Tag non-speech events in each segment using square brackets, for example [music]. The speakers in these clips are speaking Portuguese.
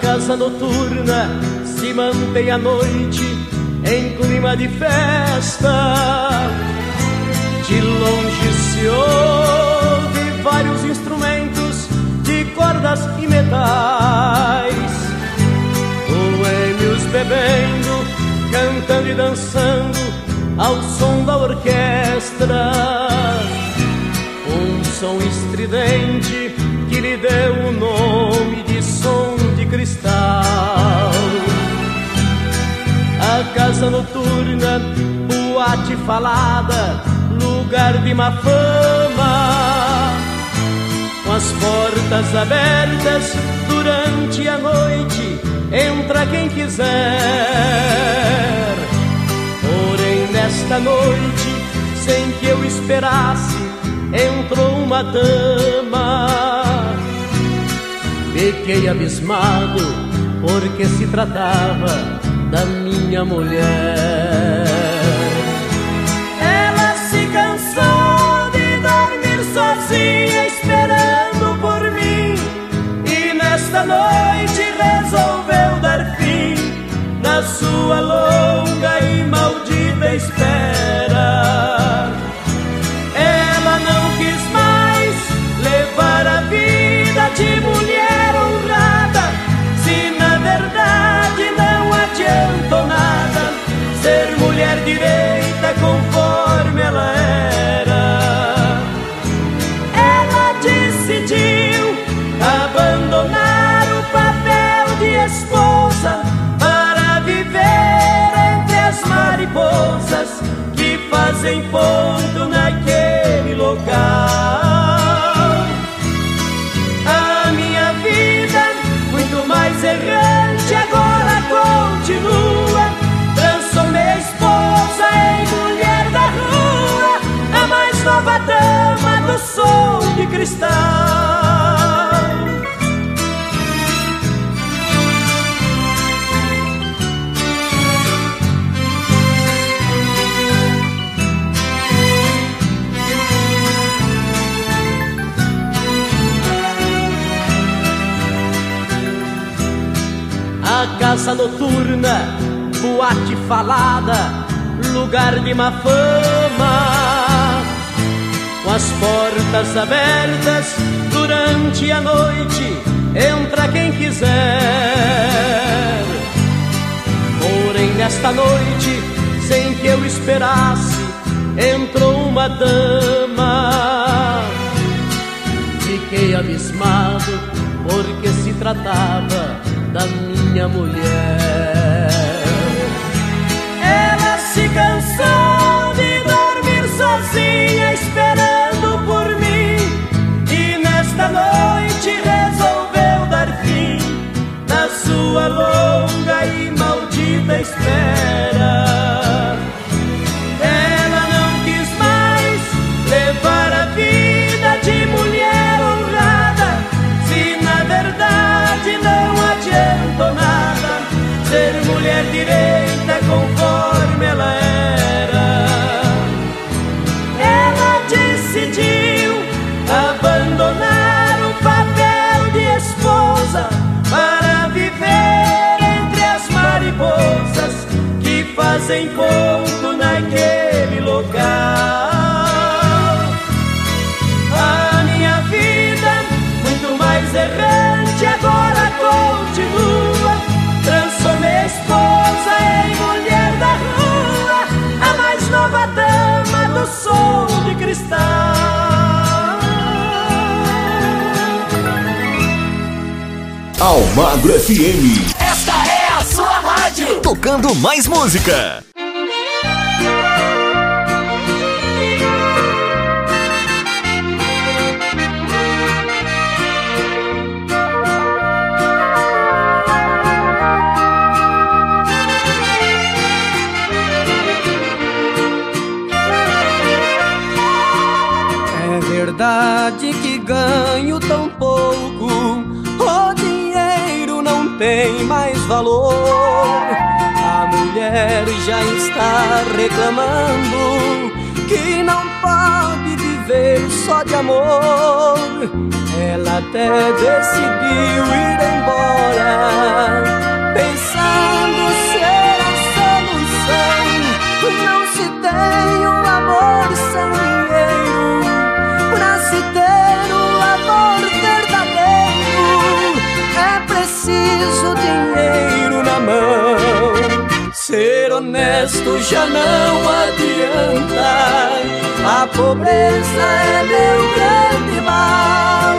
Casa noturna se mantém à noite em clima de festa. De longe se ouve vários instrumentos de cordas e metais. Boêmios bebendo, cantando e dançando ao som da orquestra. Um som estridente que lhe deu o nome cristal. A casa noturna, boate falada, lugar de má fama. Com as portas abertas durante a noite, entra quem quiser. Porém, nesta noite, sem que eu esperasse, entrou uma dama Fiquei abismado porque se tratava da minha mulher. Ela se cansou de dormir sozinha esperando por mim e nesta noite resolveu dar fim na sua longa e maldita espera. Ela não quis mais levar a vida de mulher mulher direita conforme ela era. Ela decidiu abandonar o papel de esposa para viver entre as mariposas que fazem ponto naquele som de cristal. A casa noturna boate falada, lugar de má fama. As portas abertas durante a noite, entra quem quiser. Porém, nesta noite, sem que eu esperasse, entrou uma dama. Fiquei abismado, porque se tratava da minha mulher se cansou de dormir sozinha esperando longa e maldita espera. Ela não quis mais levar a vida de mulher honrada, se na verdade não adiantou nada ser mulher direita fazem ponto naquele local. A minha vida, muito mais errante, agora continua. Transformei esposa em mulher da rua, a mais nova dama do som de cristal. Almagro FM. Tocando mais música. É verdade que ganho tão pouco, o dinheiro não tem mais valor. Mulher já está reclamando que não pode viver só de amor. Ela até decidiu ir embora, pensando ser a solução. Não se tem um amor sem dinheiro, pra se ter um amor verdadeiro, é preciso dinheiro na mão. Honesto já não adianta. A pobreza é meu grande mal,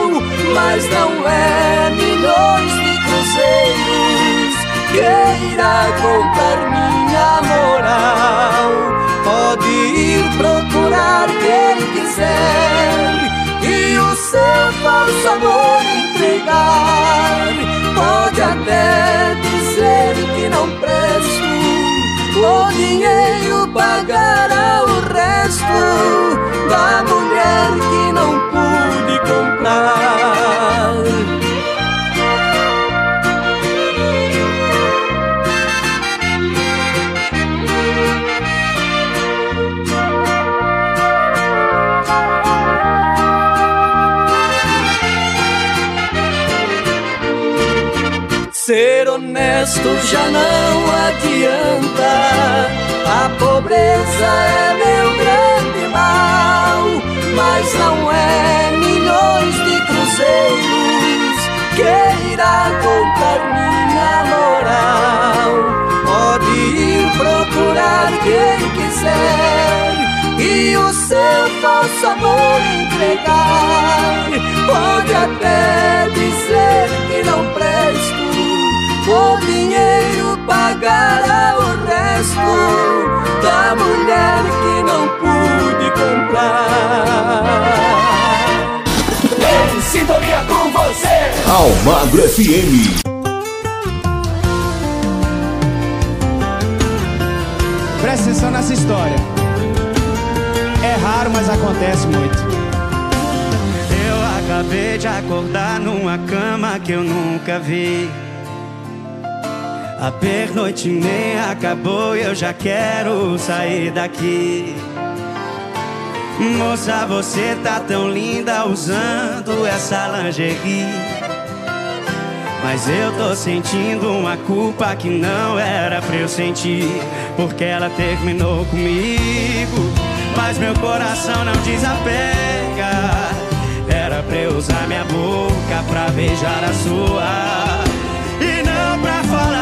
mas não é milhões de cruzeiros que irá comprar minha moral. Pode ir procurar quem quiser e o seu falso amor entregar. Pode até dizer que não presto, o dinheiro pagará o resto da mulher que não pude comprar. Ser honesto já não adianta. A pobreza é meu grande mal, mas não é milhões de cruzeiros que irá comprar minha moral. Pode ir procurar quem quiser e o seu falso amor entregar. Pode até dinheiro pagará o resto da mulher que não pude comprar. Em sintonia com você. Almagro FM. Presta atenção nessa história. É raro, mas acontece muito. Eu acabei de acordar numa cama que eu nunca vi. A pernoite nem acabou e eu já quero sair daqui. Moça, você tá tão linda usando essa lingerie. Mas eu tô sentindo uma culpa que não era pra eu sentir. Porque ela terminou comigo. Mas meu coração não desapega. Era pra eu usar minha boca pra beijar a sua. E não pra falar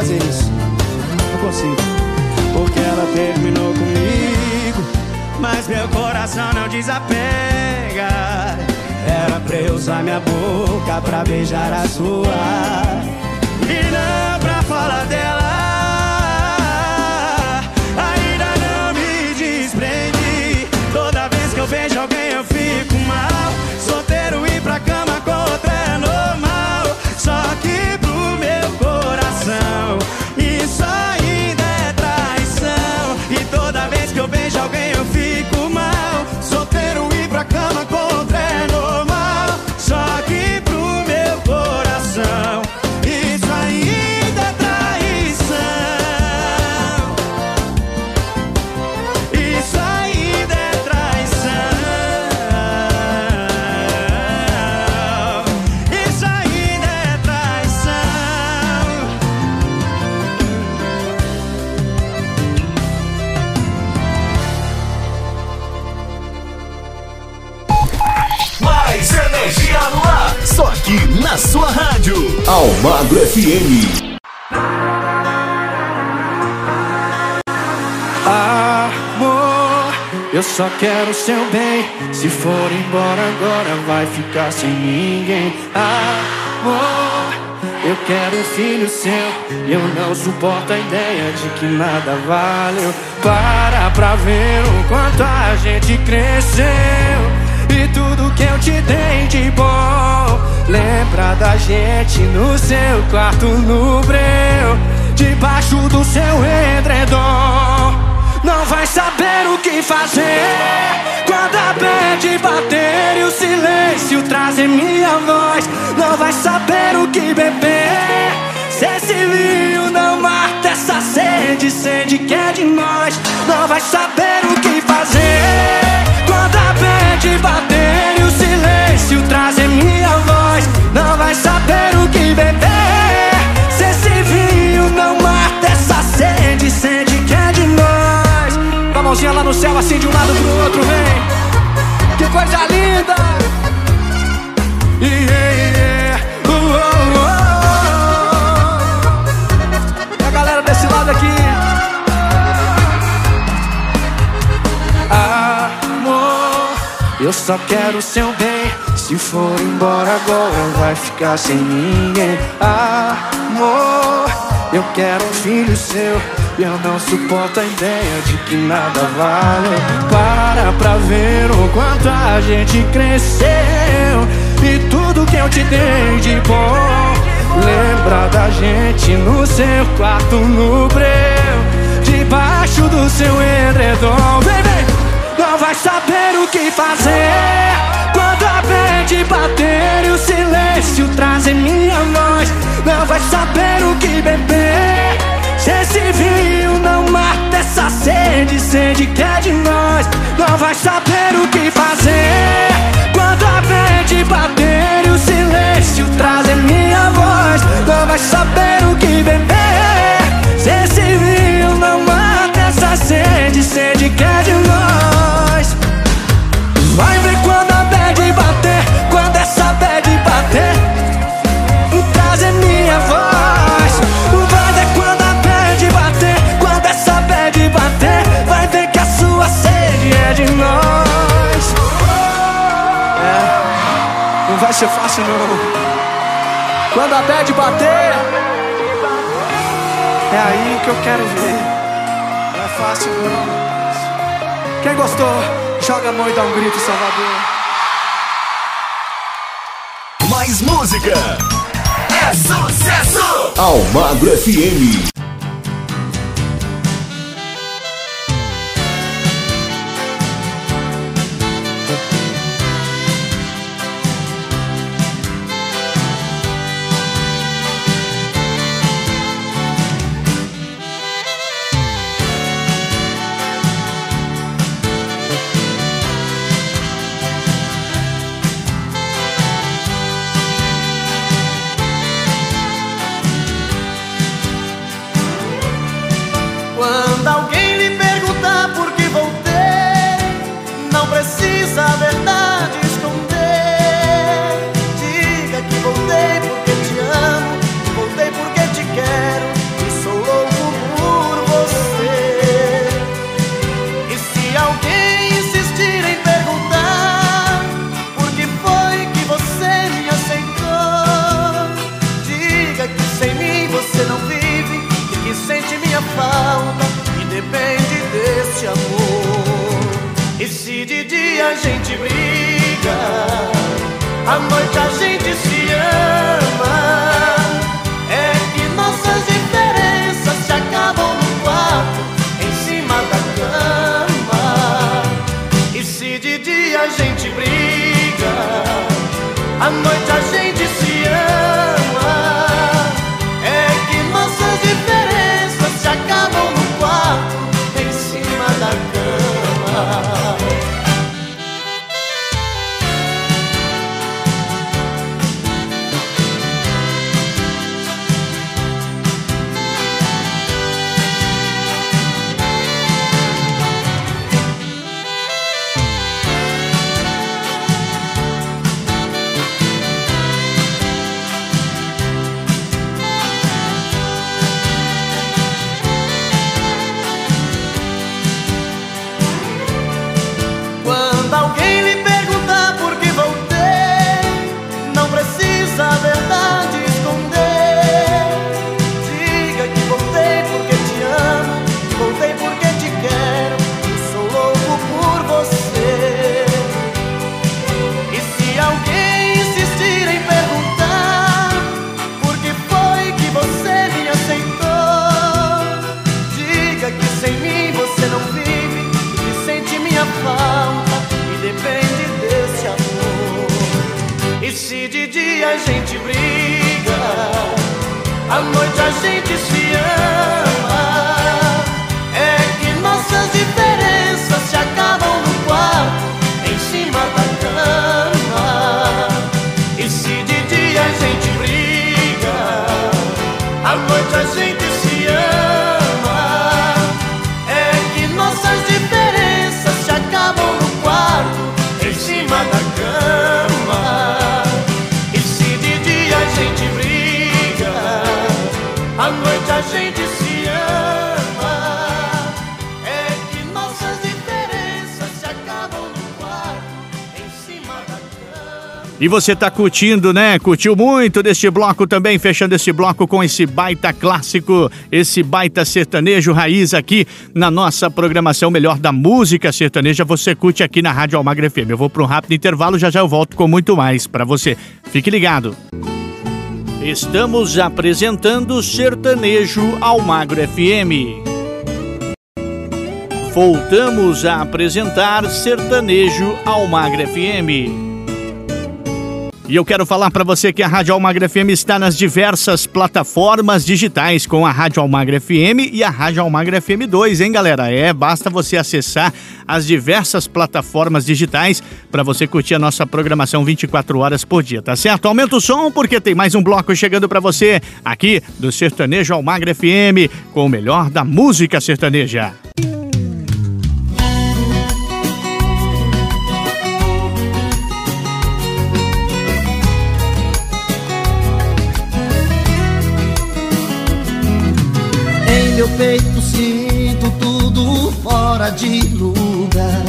fazer isso. Não consigo. Porque ela terminou comigo, mas meu coração não desapega. Era pra eu usar minha boca pra beijar a sua e não pra falar dela. Ainda não me desprendi. Toda vez que eu vejo alguém eu na sua rádio. Almagro FM. Amor, eu só quero seu bem. Se for embora agora, vai ficar sem ninguém. Amor, eu quero um filho seu. Eu não suporto a ideia de que nada valeu. Para pra ver o quanto a gente cresceu. E tudo que eu te dei de bom. Lembra da gente no seu quarto no breu. Debaixo do seu edredom. Não vai saber o que fazer Quando a bad bater e o silêncio trazer minha voz Não vai saber o que beber Se esse vinho não mata essa sede Sede que é de nós Não vai saber o que fazer Quando a bad bater e o silêncio trazer minha voz Não vai saber o que beber Se esse vinho não mata essa sede Sede que é de nós Com a mãozinha lá no céu assim de um lado pro outro, vem Que coisa linda Yeah, yeah. Uh, uh, uh. E a galera desse lado aqui Amor, eu só quero seu bem. Se for embora agora, vai ficar sem ninguém. Amor, eu quero um filho seu. Eu não suporto a ideia de que nada vale. Para pra ver o quanto a gente cresceu. E tudo que eu te dei de bom. Lembra da gente no seu quarto no breu. Debaixo do seu edredom. Vem, vem! Vai saber o que fazer. Quando a mente bater e o silêncio trazer minha voz. Não vai saber o que beber. Se esse vinho não mata essa sede Sede que é de nós. Não vai saber o que fazer. Quando a mente bater e o silêncio trazer minha voz. Não vai saber o que beber. Se esse vinho não mata essa sede Sede que é de nós ser fácil não Quando a bad bater É aí que eu quero ver Não é fácil não quem gostou, joga a mão e dá um grito, Salvador. Mais música. É sucesso! Almagro FM. Você tá curtindo, né? Curtiu muito deste bloco também, fechando esse bloco com esse baita clássico, esse baita sertanejo raiz aqui na nossa programação Melhor da Música Sertaneja. Você curte aqui na Rádio Almagra FM. Eu vou para um rápido intervalo, já já eu volto com muito mais para você. Fique ligado. Estamos apresentando Sertanejo Almagro FM. Voltamos a apresentar Sertanejo Almagra FM. E eu quero falar para você que a Rádio Almagra FM está nas diversas plataformas digitais com a Rádio Almagra FM e a Rádio Almagra FM 2, hein, galera? É, basta você acessar as diversas plataformas digitais para você curtir a nossa programação 24 horas por dia, tá certo? Aumenta o som porque tem mais um bloco chegando para você aqui do Sertanejo Almagra FM com o melhor da música sertaneja. Em de lugar.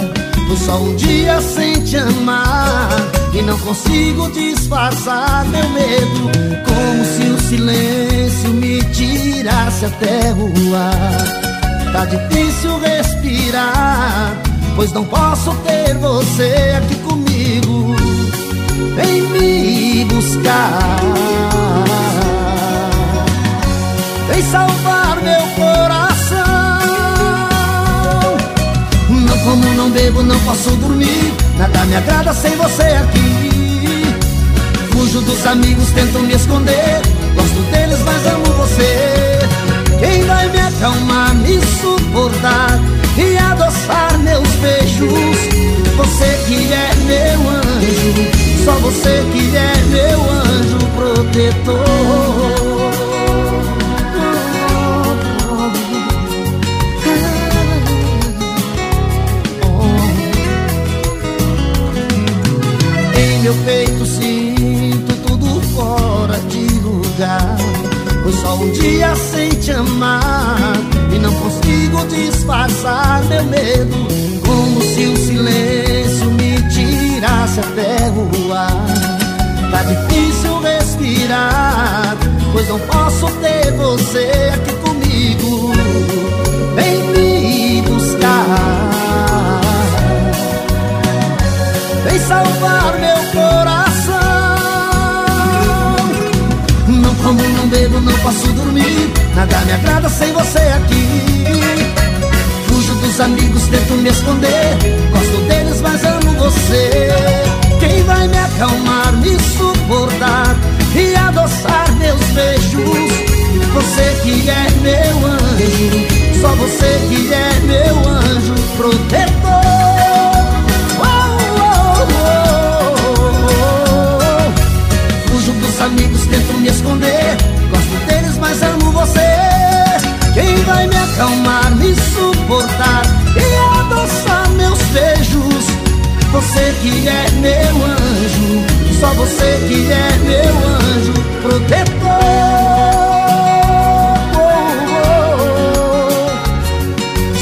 Foi só um dia sem te amar e não consigo disfarçar meu medo, como se o silêncio me tirasse até o ar. Tá difícil respirar, pois não posso ter você aqui comigo. Vem me buscar. Vem salvar meu coração como, não bebo, não posso dormir. Nada me agrada sem você aqui. Fujo dos amigos, tento me esconder. Gosto deles, mas amo você. Quem vai me acalmar, me suportar E adoçar meus beijos? Você que é meu anjo Só você que é meu anjo protetor meu peito sinto tudo fora de lugar. Foi só um dia sem te amar E não consigo disfarçar meu medo. Como se o silêncio me tirasse até o ar Tá difícil respirar Pois não posso ter você aqui comigo. Vem me buscar salvar meu coração. Não como, não bebo, não posso dormir. Nada me agrada sem você aqui. Fujo dos amigos, tento me esconder. Gosto deles, mas amo você. Quem vai me acalmar, me suportar E adoçar meus beijos? Você que é meu anjo. Só você que é meu anjo protetor amigos, tento me esconder. Gosto deles, mas amo você. Quem vai me acalmar, me suportar E adoçar meus beijos? Você que é meu anjo Só você que é meu anjo protetor.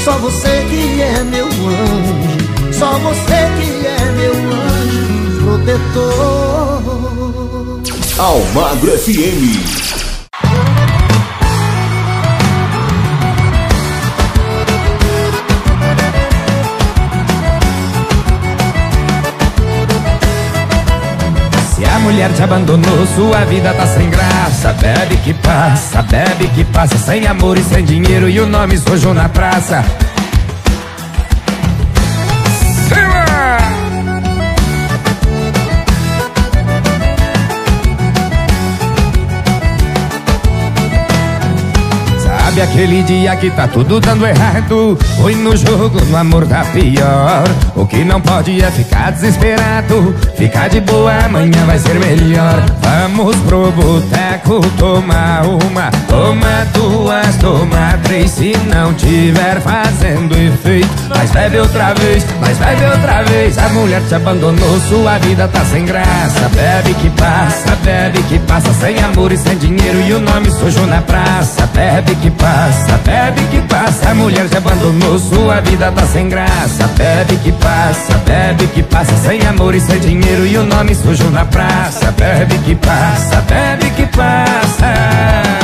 Só você que é meu anjo Só você que é meu anjo protetor Almagro FM. Mulher te abandonou, sua vida tá sem graça. Bebe que passa, bebe que passa. Sem amor e sem dinheiro e o nome sujou na praça. Sabe aquele dia que tá tudo dando errado? Foi no jogo, no amor tá pior. O que não pode é ficar desesperado. Ficar de boa, amanhã vai ser melhor. Vamos pro boteco tomar uma, toma duas, toma três. Se não tiver fazendo efeito, mas bebe outra vez, mas bebe outra vez. A mulher te abandonou, sua vida tá sem graça. Bebe que passa, bebe que passa, sem amor e sem dinheiro e o nome sujo na praça. Bebe que passa, bebe que passa. A mulher te abandonou, sua vida tá sem graça. Bebe que passa, bebe que passa, sem amor e sem dinheiro e o nome sujo na praça. Bebe que passa, bebe que passa.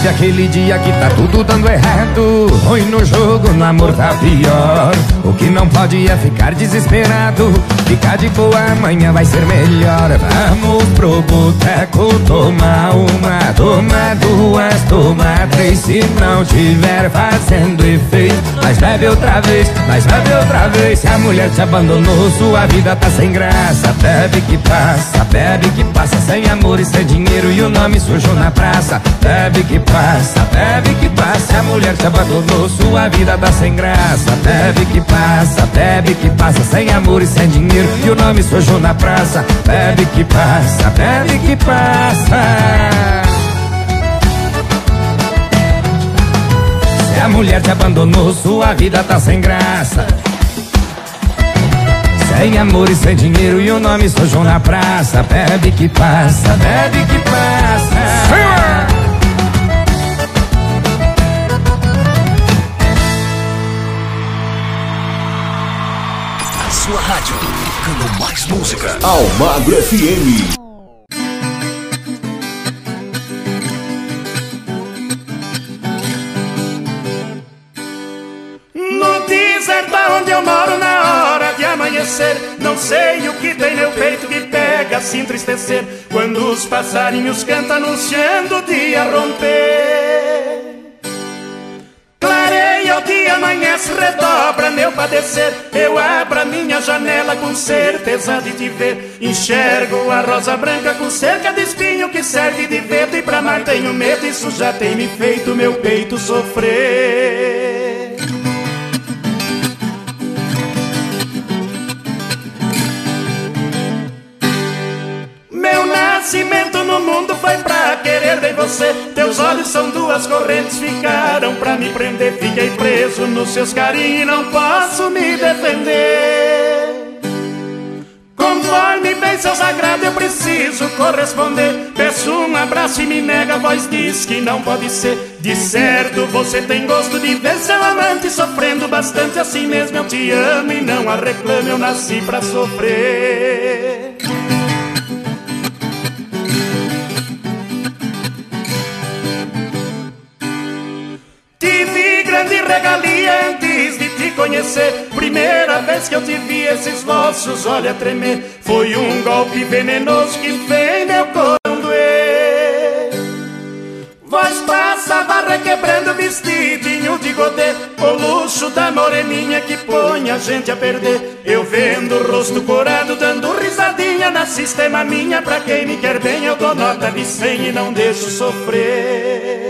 Sabe aquele dia que tá tudo dando errado? Ruim no jogo, no amor tá pior. O que não pode é ficar desesperado. Ficar de boa, amanhã vai ser melhor. Vamos pro boteco tomar uma, tomar duas, tomar três. Se não tiver fazendo efeito, mas bebe outra vez, mas bebe outra vez. Se a mulher te abandonou, sua vida tá sem graça. Bebe que passa, bebe que passa, sem amor e sem dinheiro e o nome sujo na praça. Bebe que passa, bebe que passa, a mulher te abandonou, sua vida tá sem graça. Bebe que passa, bebe que passa, sem amor e sem dinheiro e o nome sujo na praça. Bebe que passa, bebe que passa. Se a mulher te abandonou, sua vida tá sem graça. Sem amor e sem dinheiro e o nome sujo na praça. Bebe que passa, bebe que passa. Sua rádio tocando mais música. Almagro FM. No deserto onde eu moro na hora de amanhecer Não sei o que tem meu peito que pega a se entristecer Quando os passarinhos cantam anunciando o dia romper Clareia o dia, amanhece, redobra meu padecer. Eu abro a minha janela com certeza de te ver. Enxergo a rosa branca com cerca de espinho que serve de vento. E pra amar tenho medo, isso já tem me feito meu peito sofrer querer ver você. Teus olhos são duas correntes, ficaram pra me prender. Fiquei preso nos seus carinhos e não posso me defender. Conforme bem seu sagrado, eu preciso corresponder. Peço um abraço e me nega, a voz diz que não pode ser. De certo, você tem gosto de ver seu amante sofrendo bastante. Assim mesmo eu te amo e não a reclamo, eu nasci pra sofrer. Grande regalia antes de te conhecer. Primeira vez que eu te vi, esses vossos olhos a tremer. Foi um golpe venenoso que fez meu coração doer. Voz passava requebrando vestidinho de godê O luxo da moreninha que põe a gente a perder Eu vendo o rosto corado dando risadinha Na sistema minha, pra quem me quer bem Eu dou nota de cem e não deixo sofrer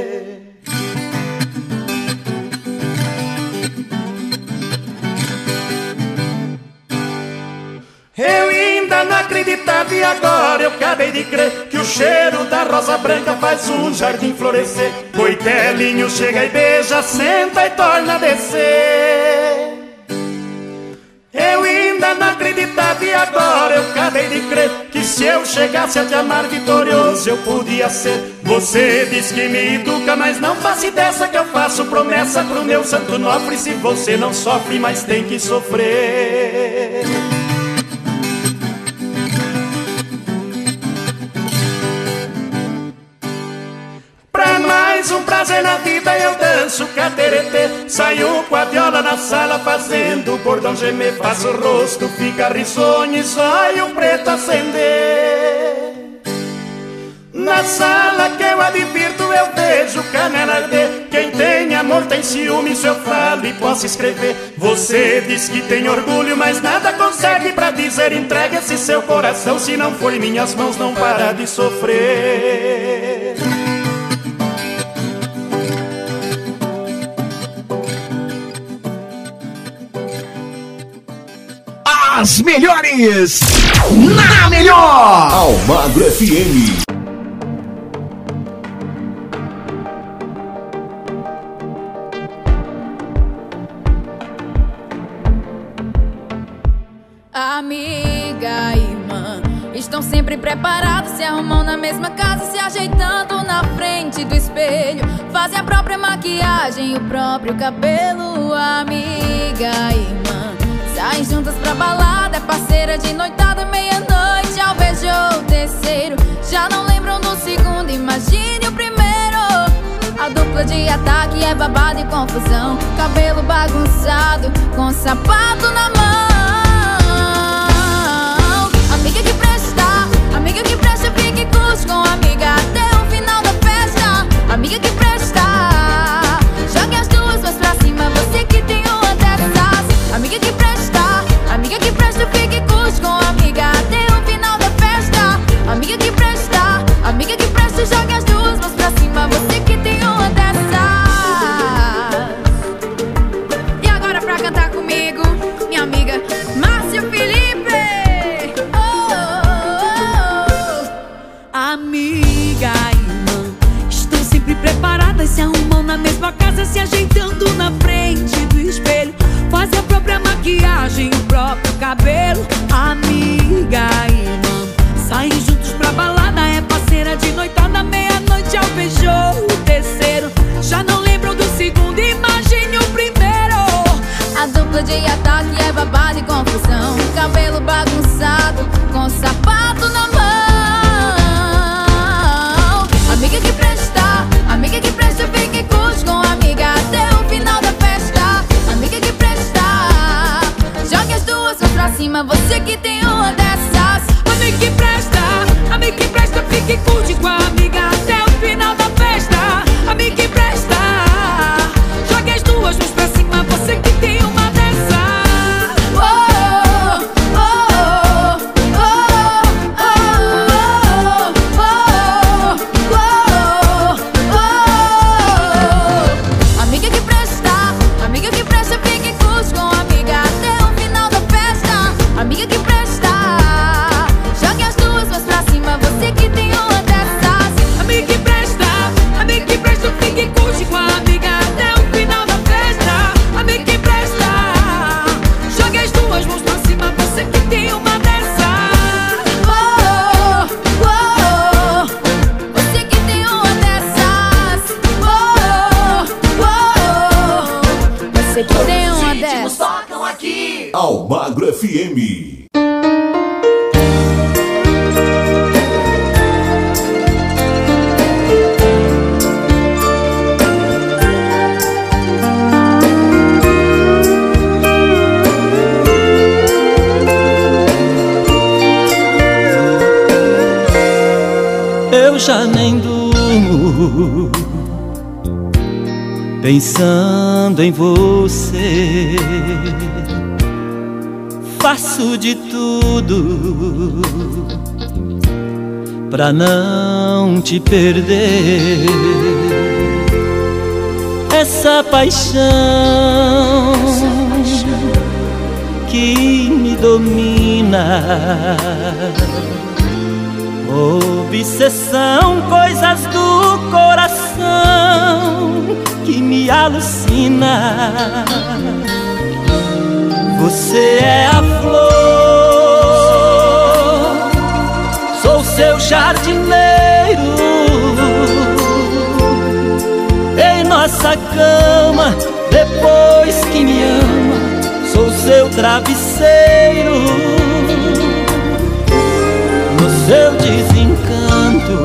Eu ainda não acreditava e agora eu acabei de crer Que o cheiro da rosa branca faz um jardim florescer. Coitelinho chega e beija, senta e torna a descer. Eu ainda não acreditava e agora eu acabei de crer Que se eu chegasse a te amar vitorioso eu podia ser. Você diz que me educa, mas não faça dessa que eu faço promessa pro meu santo nofre. Se você não sofre, mas tem que sofrer fazer na vida eu danço cateretê Saiu com a viola na sala fazendo o bordão gemer Faço o rosto, fica risonho e só zóio preto acender. Na sala que eu advirto eu vejo canela arder. Quem tem amor tem ciúme, se eu falo e posso escrever. Você diz que tem orgulho, mas nada consegue pra dizer. Entregue esse seu coração, se não foi minhas mãos não para de sofrer. as melhores, na melhor! Almagro FM. Amiga, irmã, estão sempre preparados, se arrumam na mesma casa, se ajeitando na frente do espelho, fazem a própria maquiagem, o próprio cabelo, amiga, irmã. Saem juntas pra balada, é parceira de noitada, meia-noite ao o terceiro. Já não lembram do segundo, imagine o primeiro. A dupla de ataque é babado e confusão. Cabelo bagunçado, com sapato na mão. Amiga que presta, fique curte com amiga até o final da festa. Amiga que presta. pra não te perder. Essa paixão que me domina, obsessão, coisas do coração que me alucina. Você é a seu jardineiro. Em nossa cama, depois que me ama, sou seu travesseiro. No seu desencanto,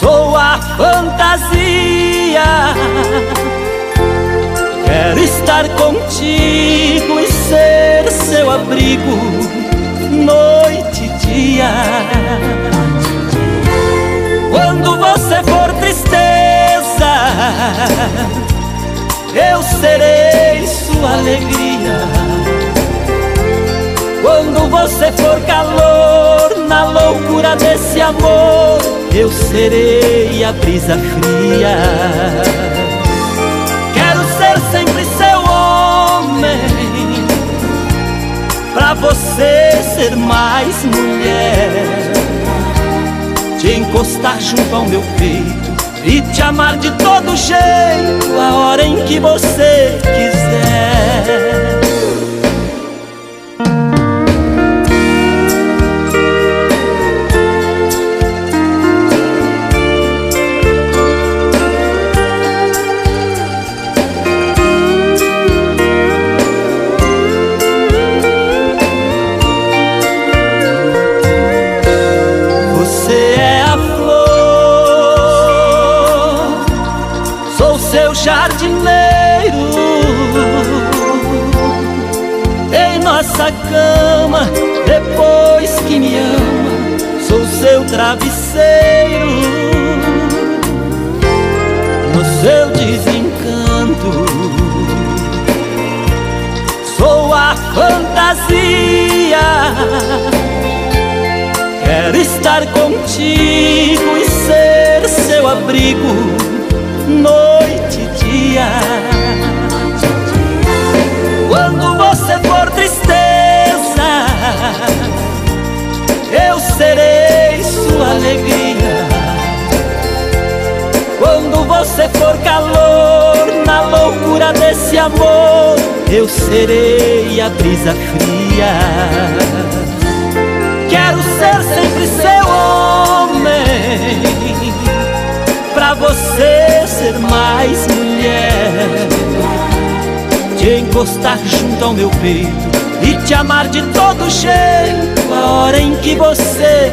sou a fantasia. Quero estar contigo e ser seu abrigo noite dia. Quando você for tristeza, eu serei sua alegria. Quando você for calor na loucura desse amor, eu serei a brisa fria. Pra você ser mais mulher. Te encostar junto ao meu peito e te amar de todo jeito, a hora em que você quiser. Travesseiro. No seu desencanto, sou a fantasia. Quero estar contigo e ser seu abrigo noite e dia. For calor na loucura desse amor, eu serei a brisa fria. Quero ser sempre seu homem, pra você ser mais mulher. Te encostar junto ao meu peito e te amar de todo jeito, a hora em que você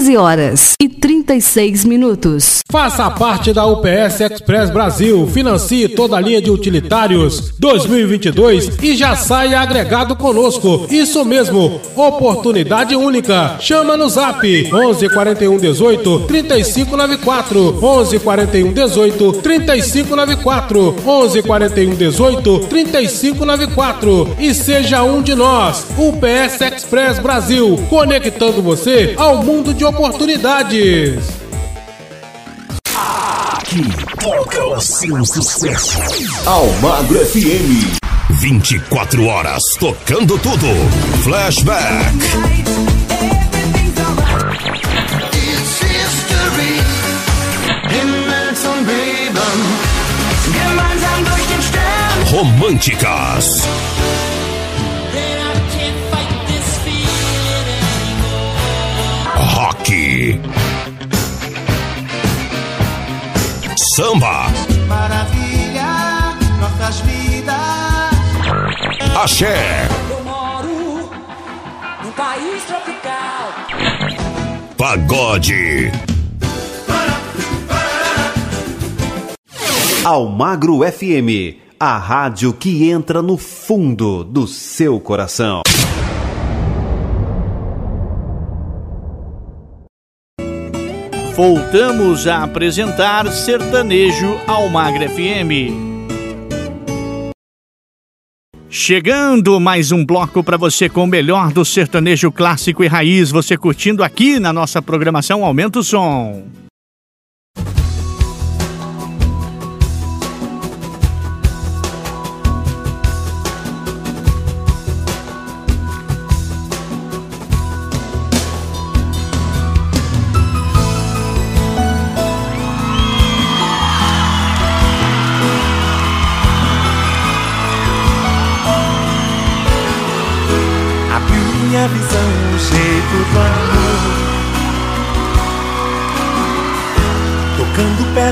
13 horas e 36 minutos. Faça parte da UPS Express Brasil, financie toda a linha de utilitários 2022 e já saia agregado conosco. Isso mesmo, oportunidade única. Chama no Zap 11 41 18 3594 11 41 18 3594 11 41 18 3594 e seja um de nós. UPS Express Brasil, conectando você ao mundo de oportunidades. Aqui toca o seu sucesso. Almagro FM. 24 horas tocando tudo. Flashback. Românticas. Rock. Samba. Maravilha, nossas vidas. Axé. Eu moro num país tropical. Pagode. Almagro FM, a rádio que entra no fundo do seu coração. Voltamos a apresentar Sertanejo ao Magro FM. Chegando mais um bloco para você com o melhor do sertanejo clássico e raiz. Você curtindo aqui na nossa programação Aumenta o Som.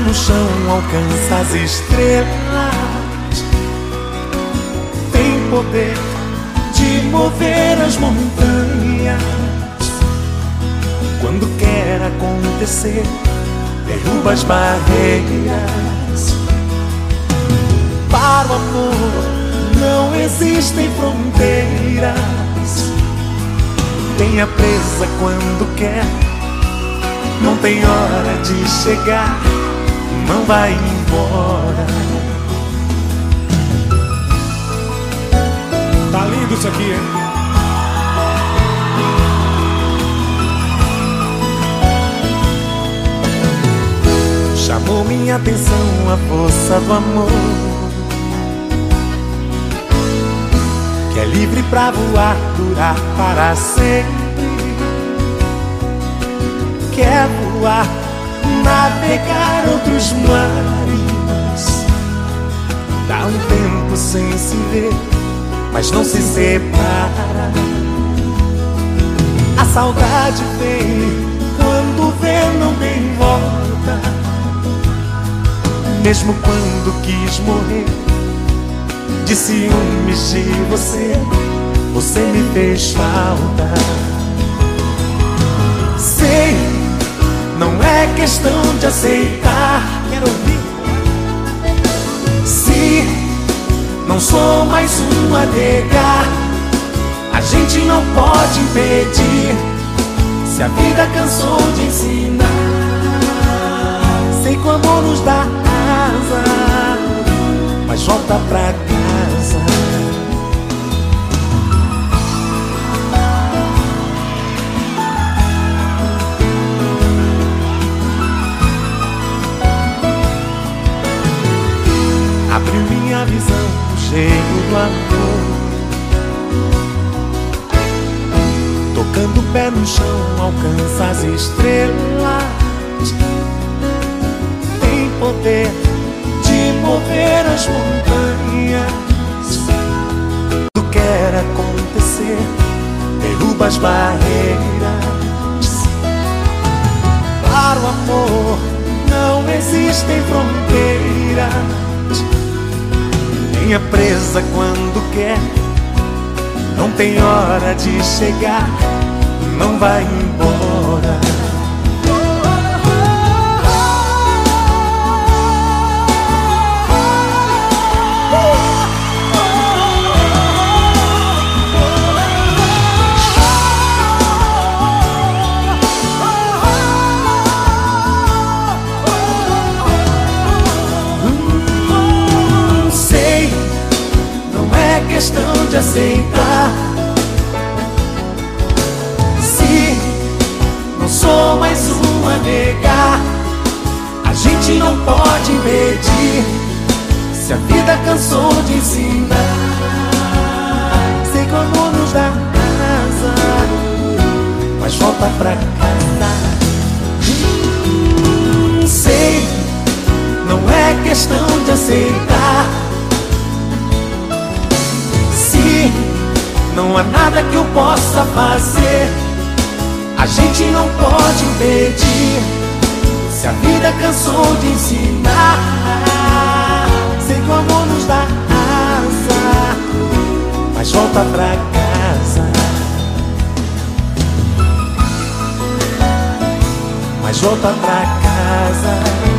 No chão alcança as estrelas. Tem poder de mover as montanhas. Quando quer acontecer, derruba as barreiras. Para o amor não existem fronteiras. Tenha presa quando quer, não tem hora de chegar, não vai embora. Tá lindo isso aqui, hein? Chamou minha atenção a força do amor Que é livre pra voar, durar para sempre Quer voar, navegar outros mares. Dá um tempo sem se ver, mas não se separa A saudade vem quando vê não tem volta. Mesmo quando quis morrer De ciúmes de você Você me fez falta questão de aceitar. Quero ouvir. Se não sou mais um a A gente não pode impedir. Se a vida cansou de ensinar. Sei que o amor nos dá casa, mas volta pra casa. Cheio do amor. Tocando o pé no chão, alcança as estrelas poder de mover as montanhas. Tudo quer acontecer, derruba as barreiras. Para o amor não existem fronteiras. Tenha presa quando quer, não tem hora de chegar, não vai embora. Aceitar. Se não sou mais um a negar, a gente não pode impedir. Se a vida cansou de ensinar, sei como nos dá casa, mas volta pra casa. Hum, sei, não é questão de aceitar. Não há nada que eu possa fazer. A gente não pode impedir. Se a vida cansou de ensinar Sei que o amor nos dá asa Mas volta pra casa. Mas volta pra casa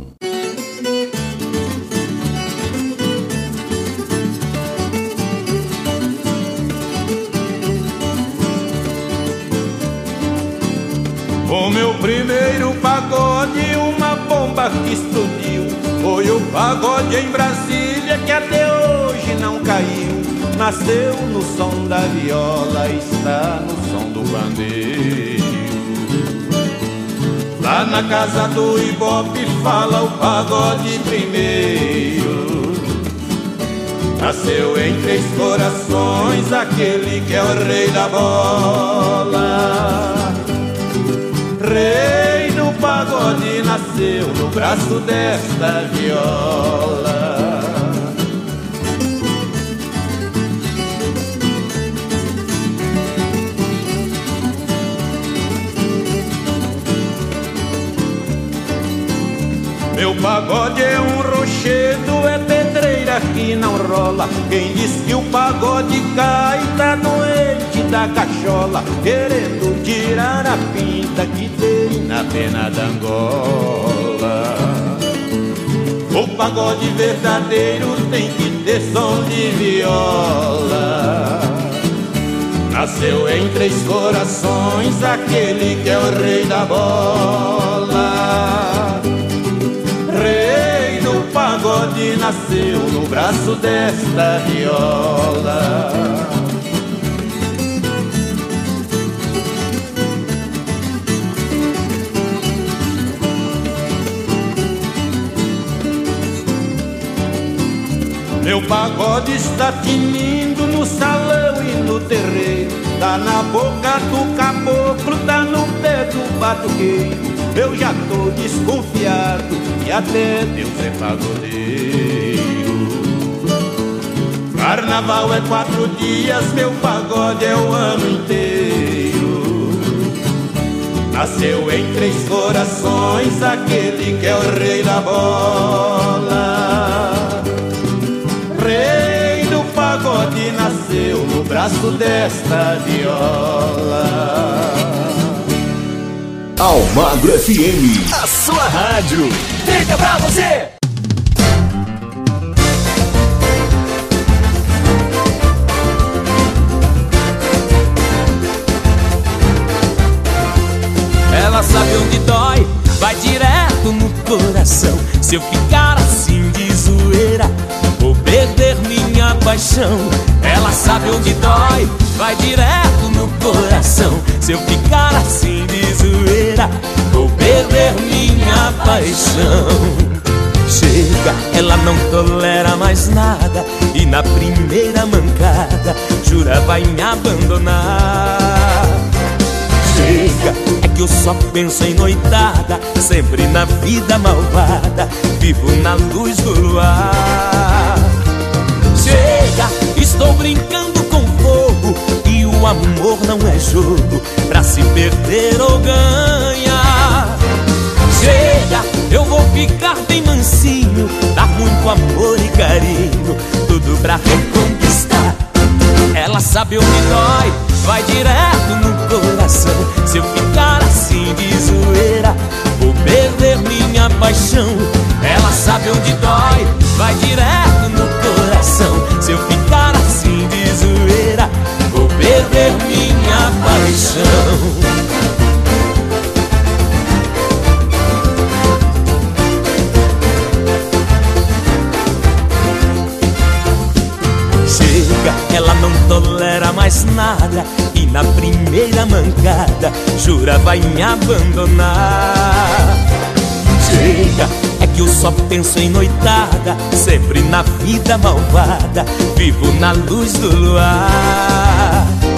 na casa do Ibope fala o pagode primeiro. Nasceu em três corações aquele que é o rei da bola. Rei do pagode nasceu no braço desta viola. Meu pagode é um rochedo, é pedreira que não rola. Quem diz que o pagode cai tá doente da cachola, querendo tirar a pinta que tem na pena da Angola. O pagode verdadeiro tem que ter som de viola. Nasceu em três corações aquele que é o rei da bola. Pagode nasceu no braço desta viola. Meu pagode está tinindo no salão e no terreiro. Tá na boca do caboclo, tá no pé do batuqueiro. Eu já tô desconfiado e até Deus é pagodeiro. Carnaval é quatro dias, meu pagode é o ano inteiro. Nasceu em três corações aquele que é o rei da bola. Rei do pagode nasceu braço desta viola. Almagro FM. A sua rádio. Fica pra você. Onde dói, vai direto no coração. Se eu ficar assim de zoeira, vou perder minha paixão. Chega, ela não tolera mais nada. E na primeira mancada Jura vai me abandonar. Chega, é que eu só penso em noitada. Sempre na vida malvada Vivo na luz do luar. Chega, estou brincando o amor não é jogo Pra se perder ou ganhar. Chega, eu vou ficar bem mansinho Dar muito amor e carinho Tudo pra reconquistar. Ela sabe onde dói Vai direto no coração. Se eu ficar assim de zoeira Vou perder minha paixão. Ela sabe onde dói Vai direto no coração. Se eu ficar assim perder minha paixão. Chega, ela não tolera mais nada E na primeira mancada Jura vai me abandonar. Chega, é que eu só penso em noitada Sempre na vida malvada Vivo na luz do luar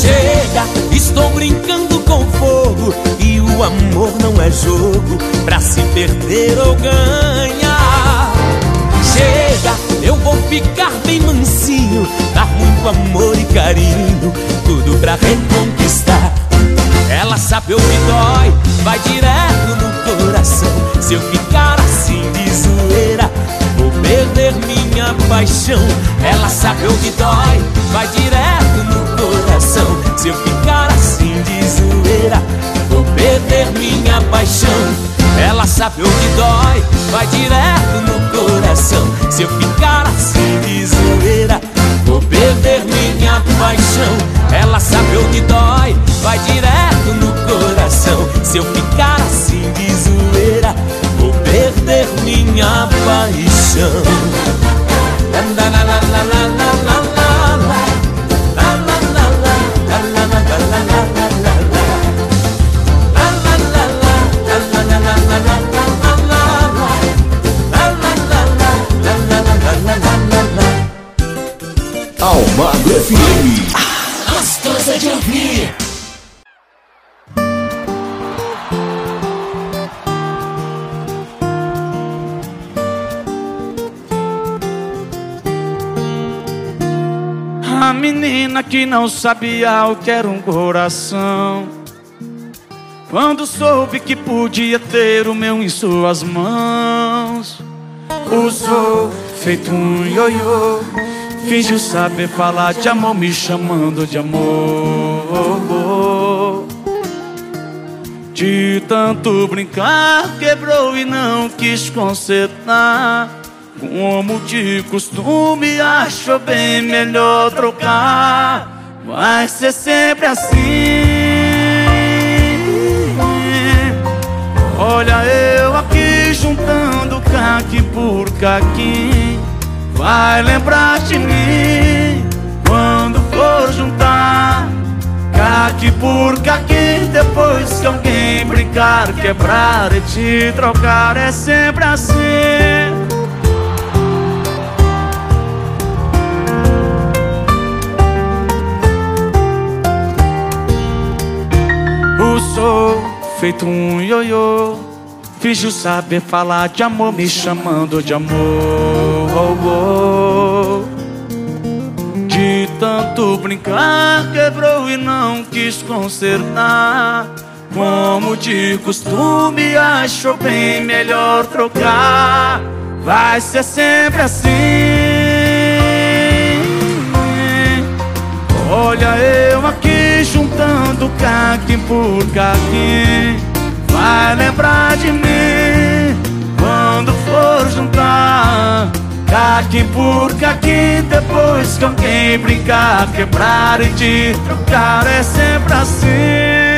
Chega, estou brincando com fogo E o amor não é jogo Pra se perder ou ganhar. Chega, eu vou ficar bem mansinho Dar muito amor e carinho Tudo pra reconquistar. Ela sabe onde dói Vai direto no coração. Se eu ficar assim de zoeira Vou perder minha paixão. Ela sabe onde dói Vai direto no coração Se eu ficar assim de zoeira Vou perder minha paixão ela sabe onde dói, vai direto no coração. Se eu ficar assim de zoeira, vou perder minha paixão. Ela sabe onde dói, vai direto no coração. Se eu ficar assim de zoeira, vou perder minha paixão. La, la, la, FM. Gostosa de ouvir. A menina que não sabia o que era um coração. Quando soube que podia ter o meu em suas mãos, usou feito um ioiô Fingiu saber falar de amor, me chamando de amor. De tanto brincar, quebrou e não quis consertar. Como de costume, achou bem melhor trocar. Vai ser sempre assim. Olha eu aqui juntando caqui por caqui Vai lembrar de mim quando for juntar. Caqui por caqui Depois que alguém brincar, quebrar e te trocar É sempre assim. O sou feito um ioiô Fingiu saber falar de amor Me chamando de amor De tanto brincar Quebrou e não quis consertar. Como de costume Achou bem melhor trocar. Vai ser sempre assim. Olha eu aqui juntando caqui por caqui Vai lembrar de mim Caqui por caqui Depois que alguém brincar Quebrar e te trocar É sempre assim.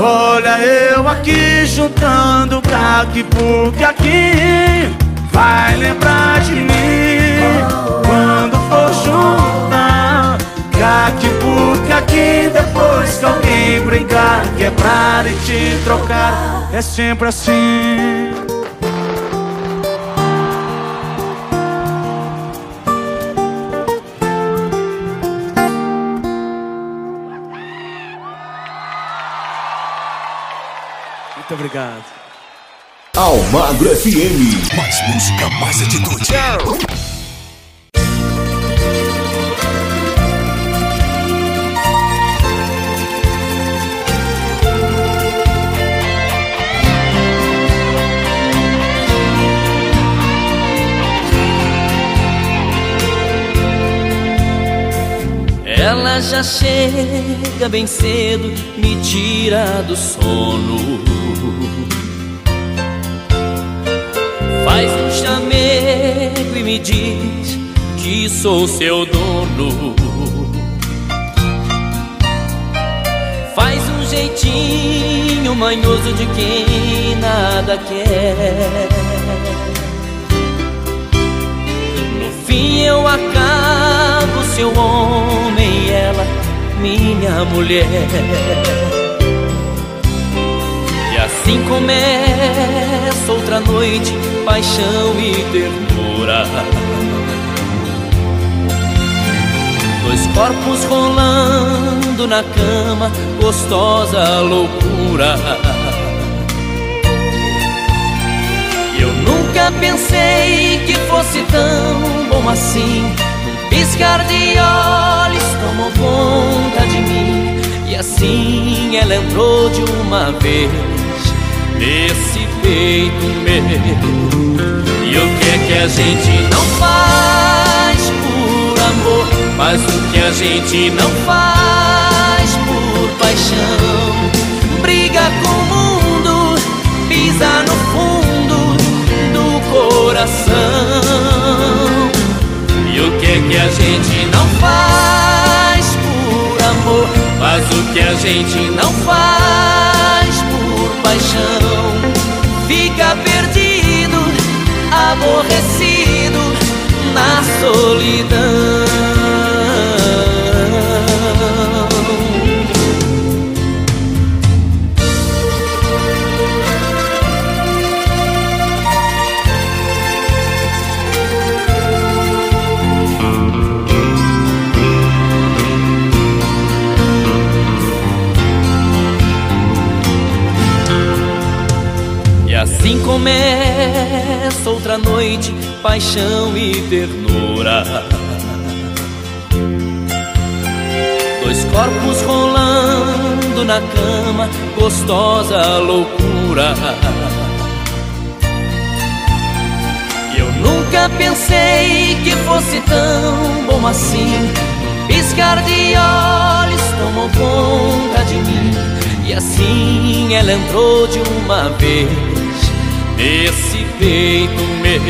Olha eu aqui juntando caqui por caqui Vai lembrar de mim. Quando for juntar Caqui por caqui Depois que alguém brincar Quebrar e te trocar É sempre assim Muito obrigado. Almagro FM. Mais música, mais atitude. Ela já chega bem cedo, me tira do sono. Faz um chamego e me diz que sou seu dono. Faz um jeitinho manhoso de quem nada quer. No fim eu acabo seu ela minha mulher. E assim começa outra noite, paixão e ternura. Dois corpos rolando na cama, gostosa loucura. Eu nunca pensei que fosse tão bom assim. Piscar de olhos tomou conta de mim. E assim ela entrou de uma vez nesse peito meu. E o que é que a gente não faz por amor? Mas o que a gente não faz por paixão? Briga com o mundo, pisa no fundo do coração. E o que é que a gente não faz por amor? Mas o que a gente não faz por paixão? Fica perdido, aborrecido na solidão. Começa outra noite, paixão e ternura. Dois corpos rolando na cama, gostosa loucura. Eu nunca pensei que fosse tão bom assim. Piscar de olhos tomou conta de mim. E assim ela entrou de uma vez nesse peito meu.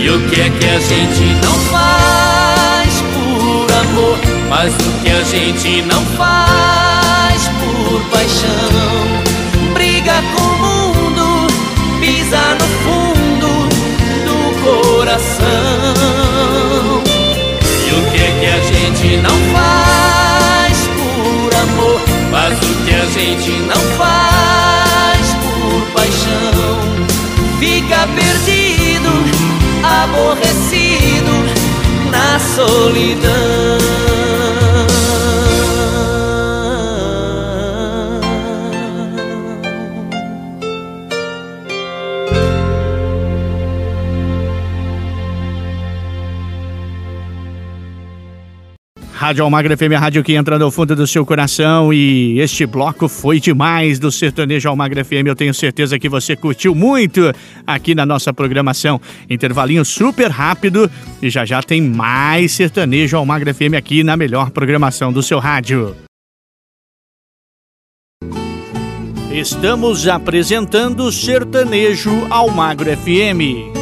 E o que é que a gente não faz por amor? Mas o que a gente não faz por paixão? Briga com o mundo, pisa no fundo do coração. E o que é que a gente não faz por amor? Mas o que a gente não faz paixão? Fica perdido, aborrecido na solidão. Rádio Almagra FM, a rádio que entra no fundo do seu coração. E este bloco foi demais do Sertanejo Almagra FM. Eu tenho certeza que você curtiu muito aqui na nossa programação. Intervalinho super rápido e já já tem mais Sertanejo Almagra FM aqui na melhor programação do seu rádio. Estamos apresentando Sertanejo Almagro FM.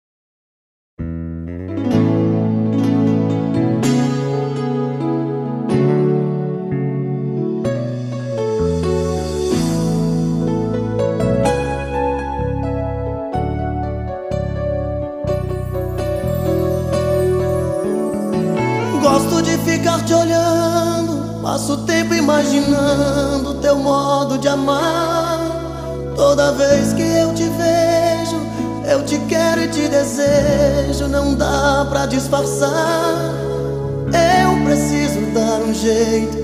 Ficar te olhando, passo o tempo imaginando teu modo de amar. Toda vez que eu te vejo, eu te quero e te desejo, não dá pra disfarçar. Eu preciso dar um jeito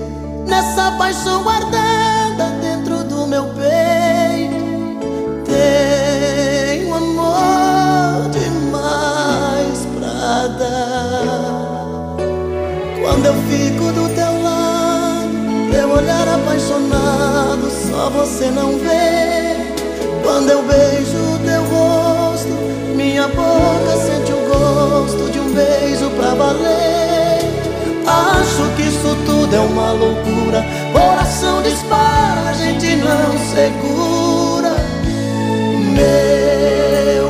nessa paixão guardada dentro do meu peito. Tenho amor demais pra dar. Fico do teu lado, teu olhar apaixonado, só você não vê. Quando eu beijo teu rosto, minha boca sente o gosto de um beijo pra valer. Acho que isso tudo é uma loucura. Coração dispara, a gente não segura. Meu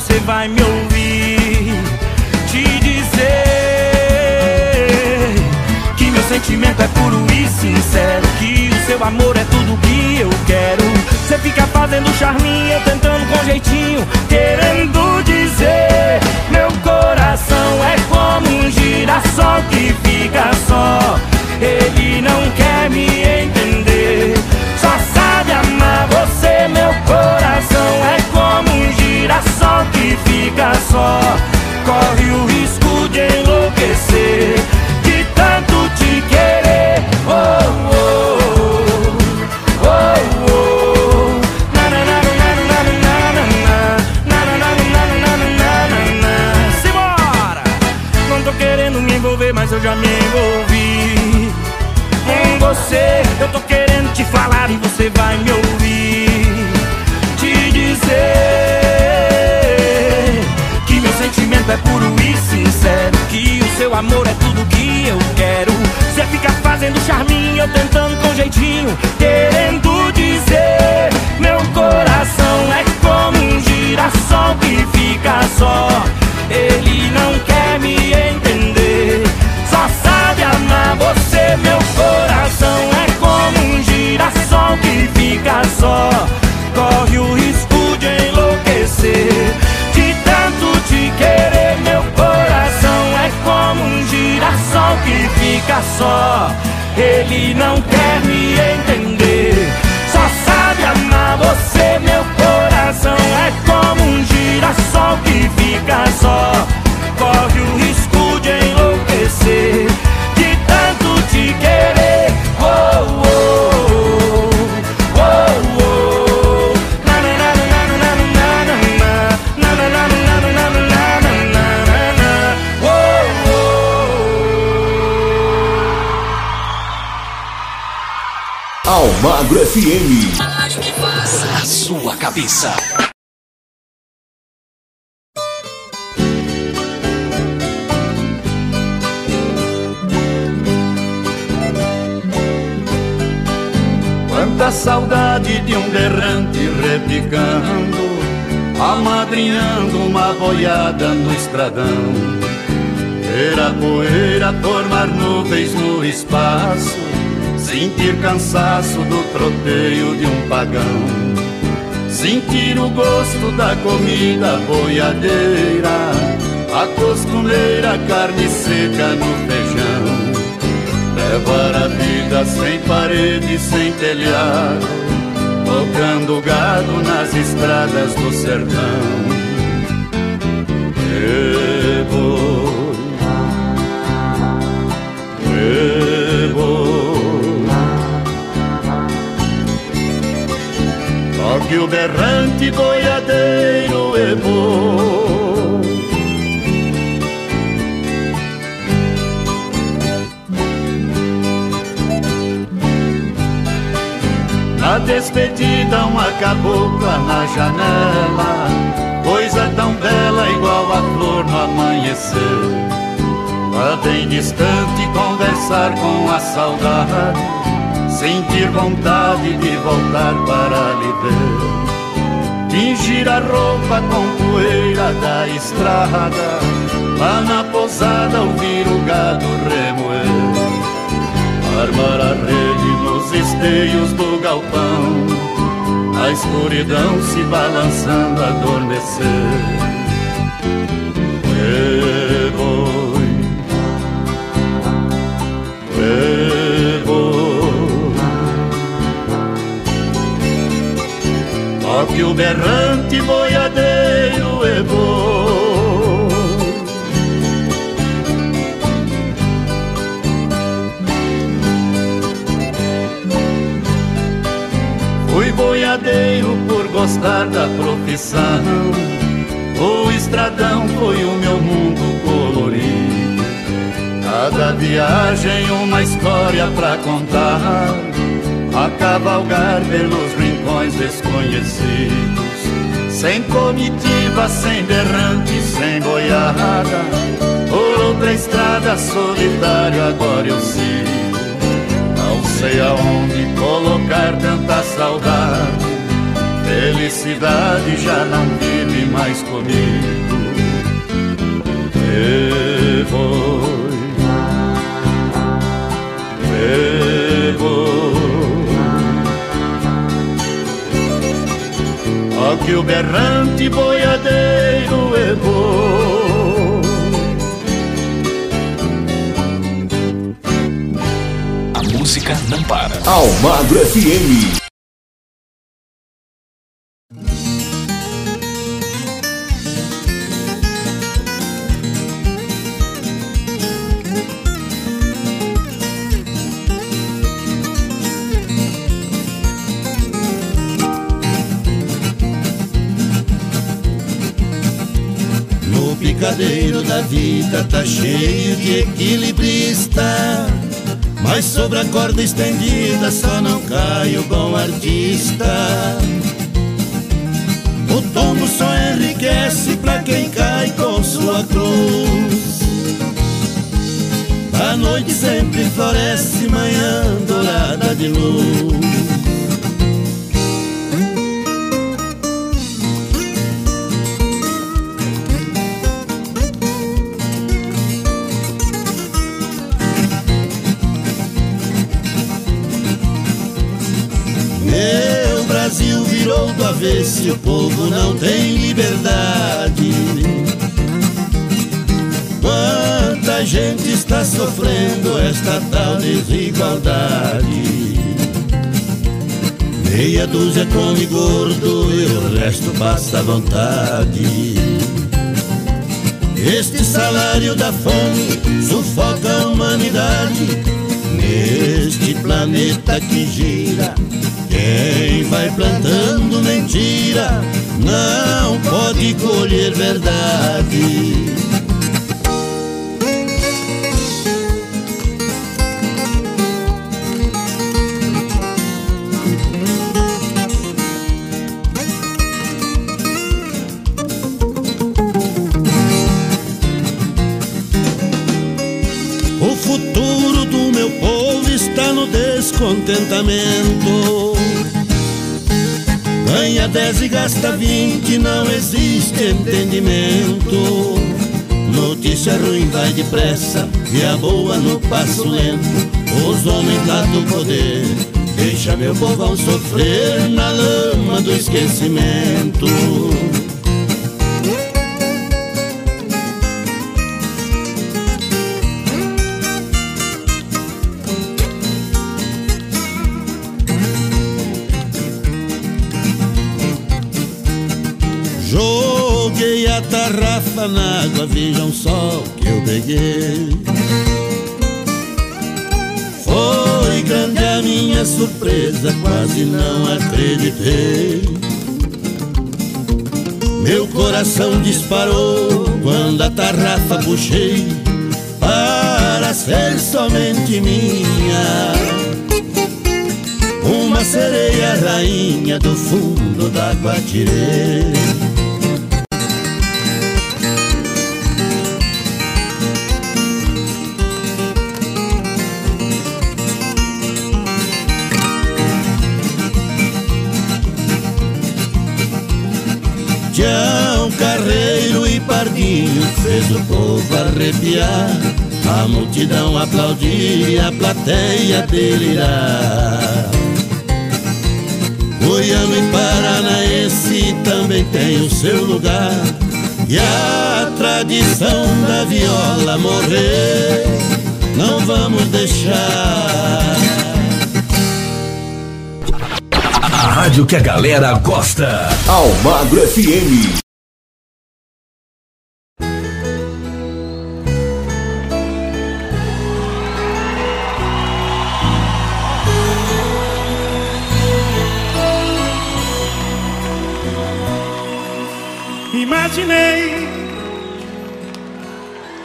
você vai me ouvir te dizer que meu sentimento é puro e sincero, que o seu amor é tudo que eu quero. Você fica fazendo charminho, tentando com jeitinho, querendo dizer meu coração é como um girassol que fica só, ele não quer me entender. você vai me ouvir te dizer que meu sentimento é puro e sincero, que o seu amor é tudo que eu quero. Você fica fazendo charminho, eu tentando com jeitinho, querendo dizer meu coração. só. Ele não quer me entender. Magro FM. A sua cabeça. Quanta saudade de um berrante repicando, amadrinhando uma boiada no estradão. Ver a poeira formar nuvens no espaço sentir cansaço do troteio de um pagão, sentir o gosto da comida boiadeira, a costumeira carne seca no feijão. Levar a vida sem parede, sem telhado, tocando gado nas estradas do sertão. Eu o berrante goiadeiro e Na despedida uma cabocla na janela, coisa tão bela igual a flor no amanhecer. Lá bem distante conversar com a saudade Sentir vontade de voltar para lhe ver. Tingir a roupa com poeira da estrada Lá na posada ouvir o gado remoer. Armar a rede nos esteios do galpão A escuridão se balançando adormecer. Me que o berrante boiadeiro é Fui boiadeiro por gostar da profissão. O estradão foi o meu mundo colorido. Cada viagem uma história pra contar. A cavalgar pelos rincões desconhecidos. Sem comitiva, sem berrante, sem boiada. Por outra estrada solitário agora eu sigo. Não sei aonde colocar tanta saudade. Felicidade já não vive mais comigo. Me voy, me voy. Que o berrante boiadeiro é bom. A música não para. Almagro FM. Mas sobre a corda estendida só não cai o bom artista. O tombo só enriquece pra quem cai com sua cruz. A noite sempre floresce, manhã dourada de luz Brasil virou do avesso e o povo não tem liberdade. Quanta gente está sofrendo esta tal desigualdade. Meia dúzia come gordo e o resto passa vontade. Este salário da fome sufoca a humanidade. Neste planeta que gira, quem vai plantando mentira não pode colher verdade. O futuro do meu povo está no descontentamento. Ganha 10 e gasta 20, não existe entendimento. Notícia ruim vai depressa e a boa no passo lento. Os homens lá do poder deixa meu povão sofrer na lama do esquecimento. Tarrafa na água, vejam só o que eu peguei. Foi grande a minha surpresa, quase não acreditei. Meu coração disparou quando a tarrafa puxei para ser somente minha. Uma sereia rainha do fundo da Guatirê Tião, Carreiro e Pardinho fez o povo arrepiar. A multidão aplaudir, a plateia delirar. Goiano e Paranaense também tem o seu lugar. E a tradição da viola morrer. Não vamos deixar A rádio que a galera gosta. Almagro FM. Imaginei,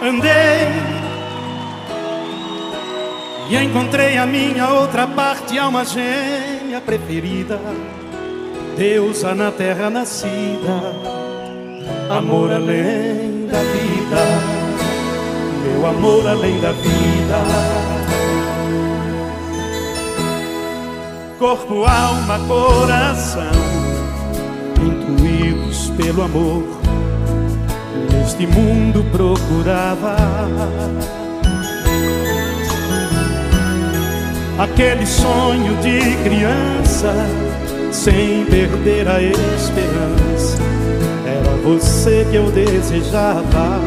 andei e encontrei a minha outra parte, alma gêmea preferida, deusa na terra nascida, amor além da vida, meu amor além da vida. Corpo, alma, coração, intuídos pelo amor, neste mundo procurava aquele sonho de criança, sem perder a esperança. Era você que eu desejava.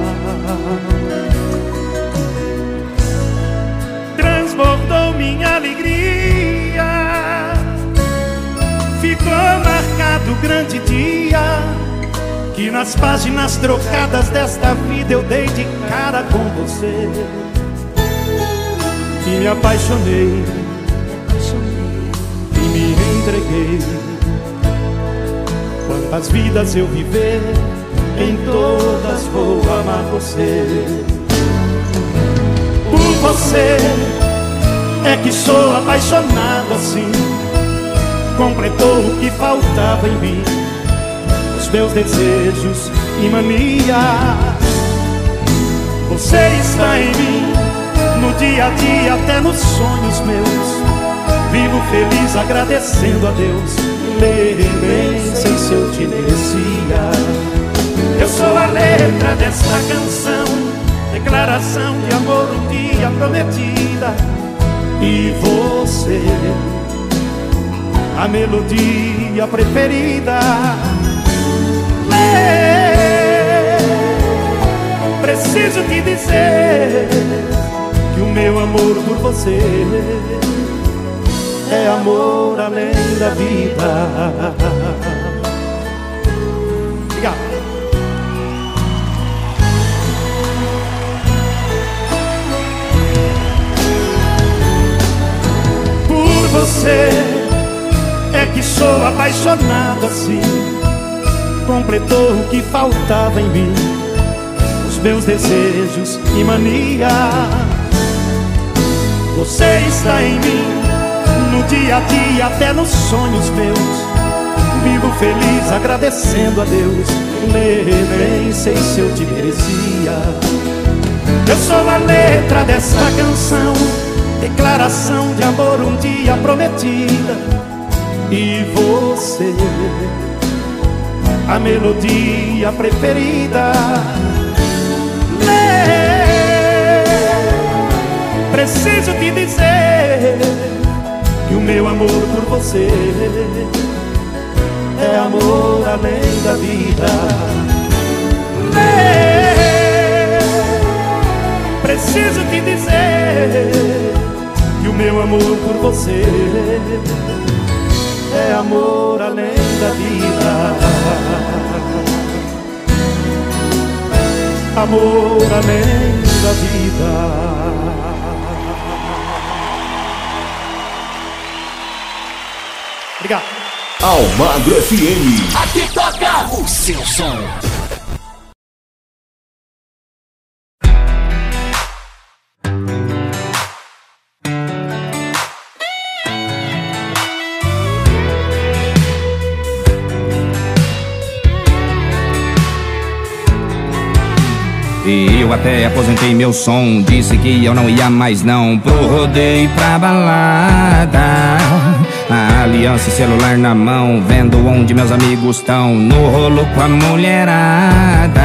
Transbordou minha alegria, ficou marcado o grande dia. Que nas páginas trocadas desta vida eu dei de cara com você e me apaixonei entreguei. Quantas vidas eu viver, em todas vou amar você. Por você é que sou apaixonado assim. Completou o que faltava em mim, os meus desejos e manias. Você está em mim no dia a dia, até nos sonhos meus. Vivo feliz agradecendo a Deus. Nem sei se eu te merecia. Eu sou a letra desta canção, declaração de amor um dia prometida. E você, a melodia preferida. Preciso te dizer que o meu amor por você é amor além da vida. Por você é que sou apaixonado assim. Completou o que faltava em mim, os meus desejos e manias. Você está em mim, no dia a dia, até nos sonhos meus. Vivo feliz agradecendo a Deus. Nem sei se eu te merecia. Eu sou a letra desta canção, declaração de amor um dia prometida. E você, a melodia preferida. Preciso te dizer meu amor por você é amor além da vida. Preciso te dizer que o meu amor por você é amor além da vida. Amor além da vida. Almagro FM. Aqui toca o seu som. E eu até aposentei meu som Disse que eu não ia mais não Pro rodeio pra balada a aliança e celular na mão Vendo onde meus amigos estão No rolo com a mulherada.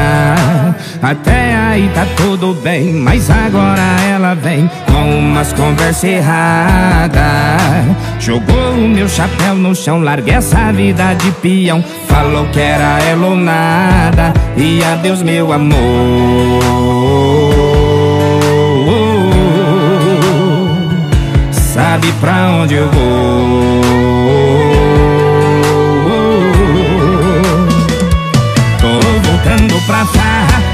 Até aí tá tudo bem Mas agora ela vem Com umas conversas erradas. Jogou o meu chapéu no chão Larguei essa vida de peão. Falou que era ela ou nada E adeus meu amor. Sabe pra onde eu vou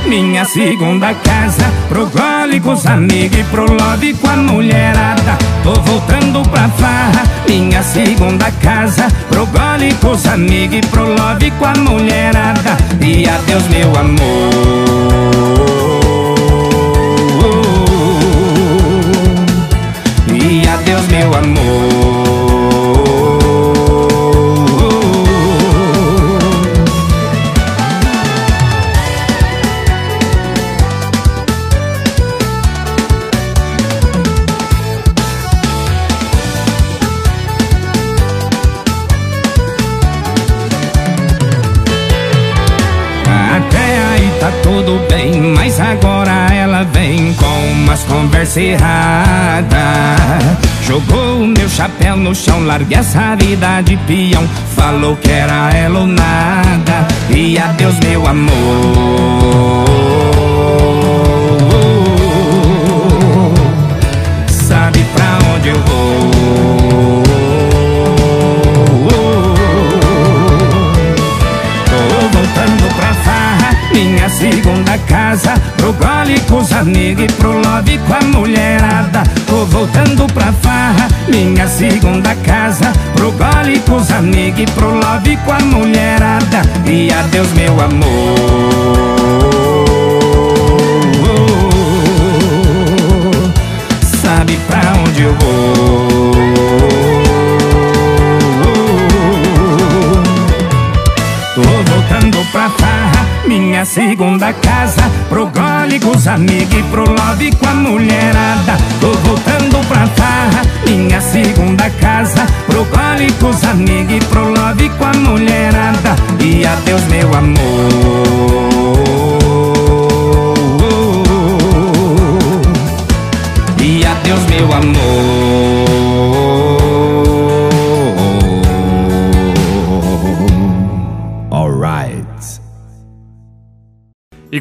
Minha segunda casa Pro gole com os amigos e pro love com a mulherada. Tô voltando pra farra Minha segunda casa Pro gole com os amigos e pro love com a mulherada. E adeus meu amor. E adeus meu amor conversas erradas. Jogou o meu chapéu no chão, larguei essa vida de peão. Falou que era ela ou nada, e adeus meu amor. Pro gole com os amigos e pro love com a mulherada. Tô voltando pra farra, minha segunda casa. Pro gole com os amigos e pro love com a mulherada. E adeus meu amor. Sabe pra onde eu vou? Tô voltando pra farra, minha segunda casa. Pro gole com os amigos e pro love com a mulherada. Tô voltando pra farra, minha segunda casa. Pro gole com os amigos e pro love com a mulherada. E adeus meu amor. E adeus meu amor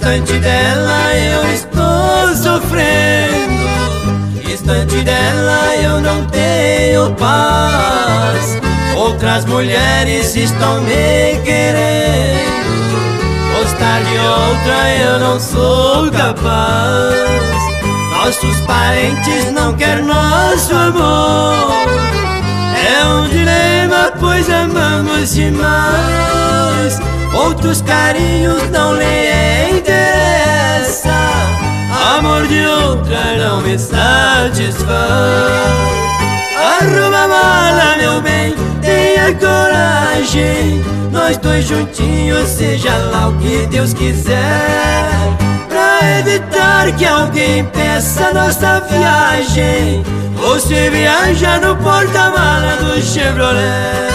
Distante dela eu estou sofrendo. Distante dela eu não tenho paz. Outras mulheres estão me querendo. Gostar de outra eu não sou capaz. Nossos parentes não querem nosso amor. É um dilema pois amamos demais Outros carinhos não lhe interessa Amor de outra não me satisfaz. Arruma a mala, meu bem, tenha coragem. Nós dois juntinhos, seja lá o que Deus quiser. Pra evitar que alguém peça nossa viagem Você viaja no porta-mala do Chevrolet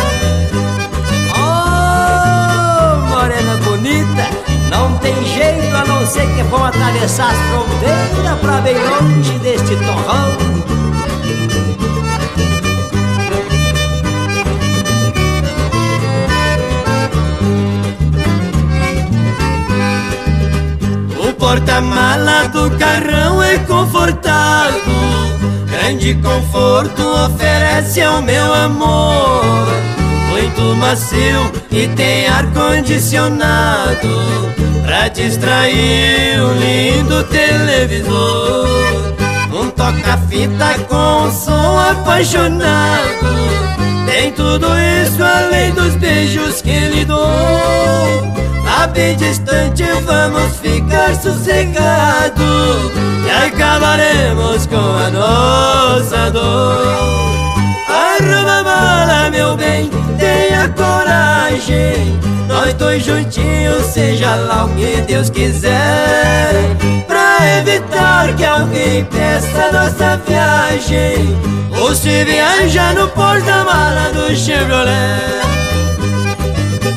Não tem jeito a não ser que vão atravessar as fronteiras Pra bem longe deste torrão. O porta-mala do carrão é confortável. Grande conforto oferece ao meu amor. Muito macio e tem ar-condicionado Pra distrair o lindo televisor. Um toca-fita com um som apaixonado. Tem tudo isso além dos beijos que lhe dou. Lá bem distante vamos ficar sossegados E acabaremos com a nossa dor Arruma a mala, meu bem, tenha coragem. Nós dois juntinhos, seja lá o que Deus quiser. Pra evitar que alguém peça nossa viagem Ou se viaja no porta-mala do Chevrolet.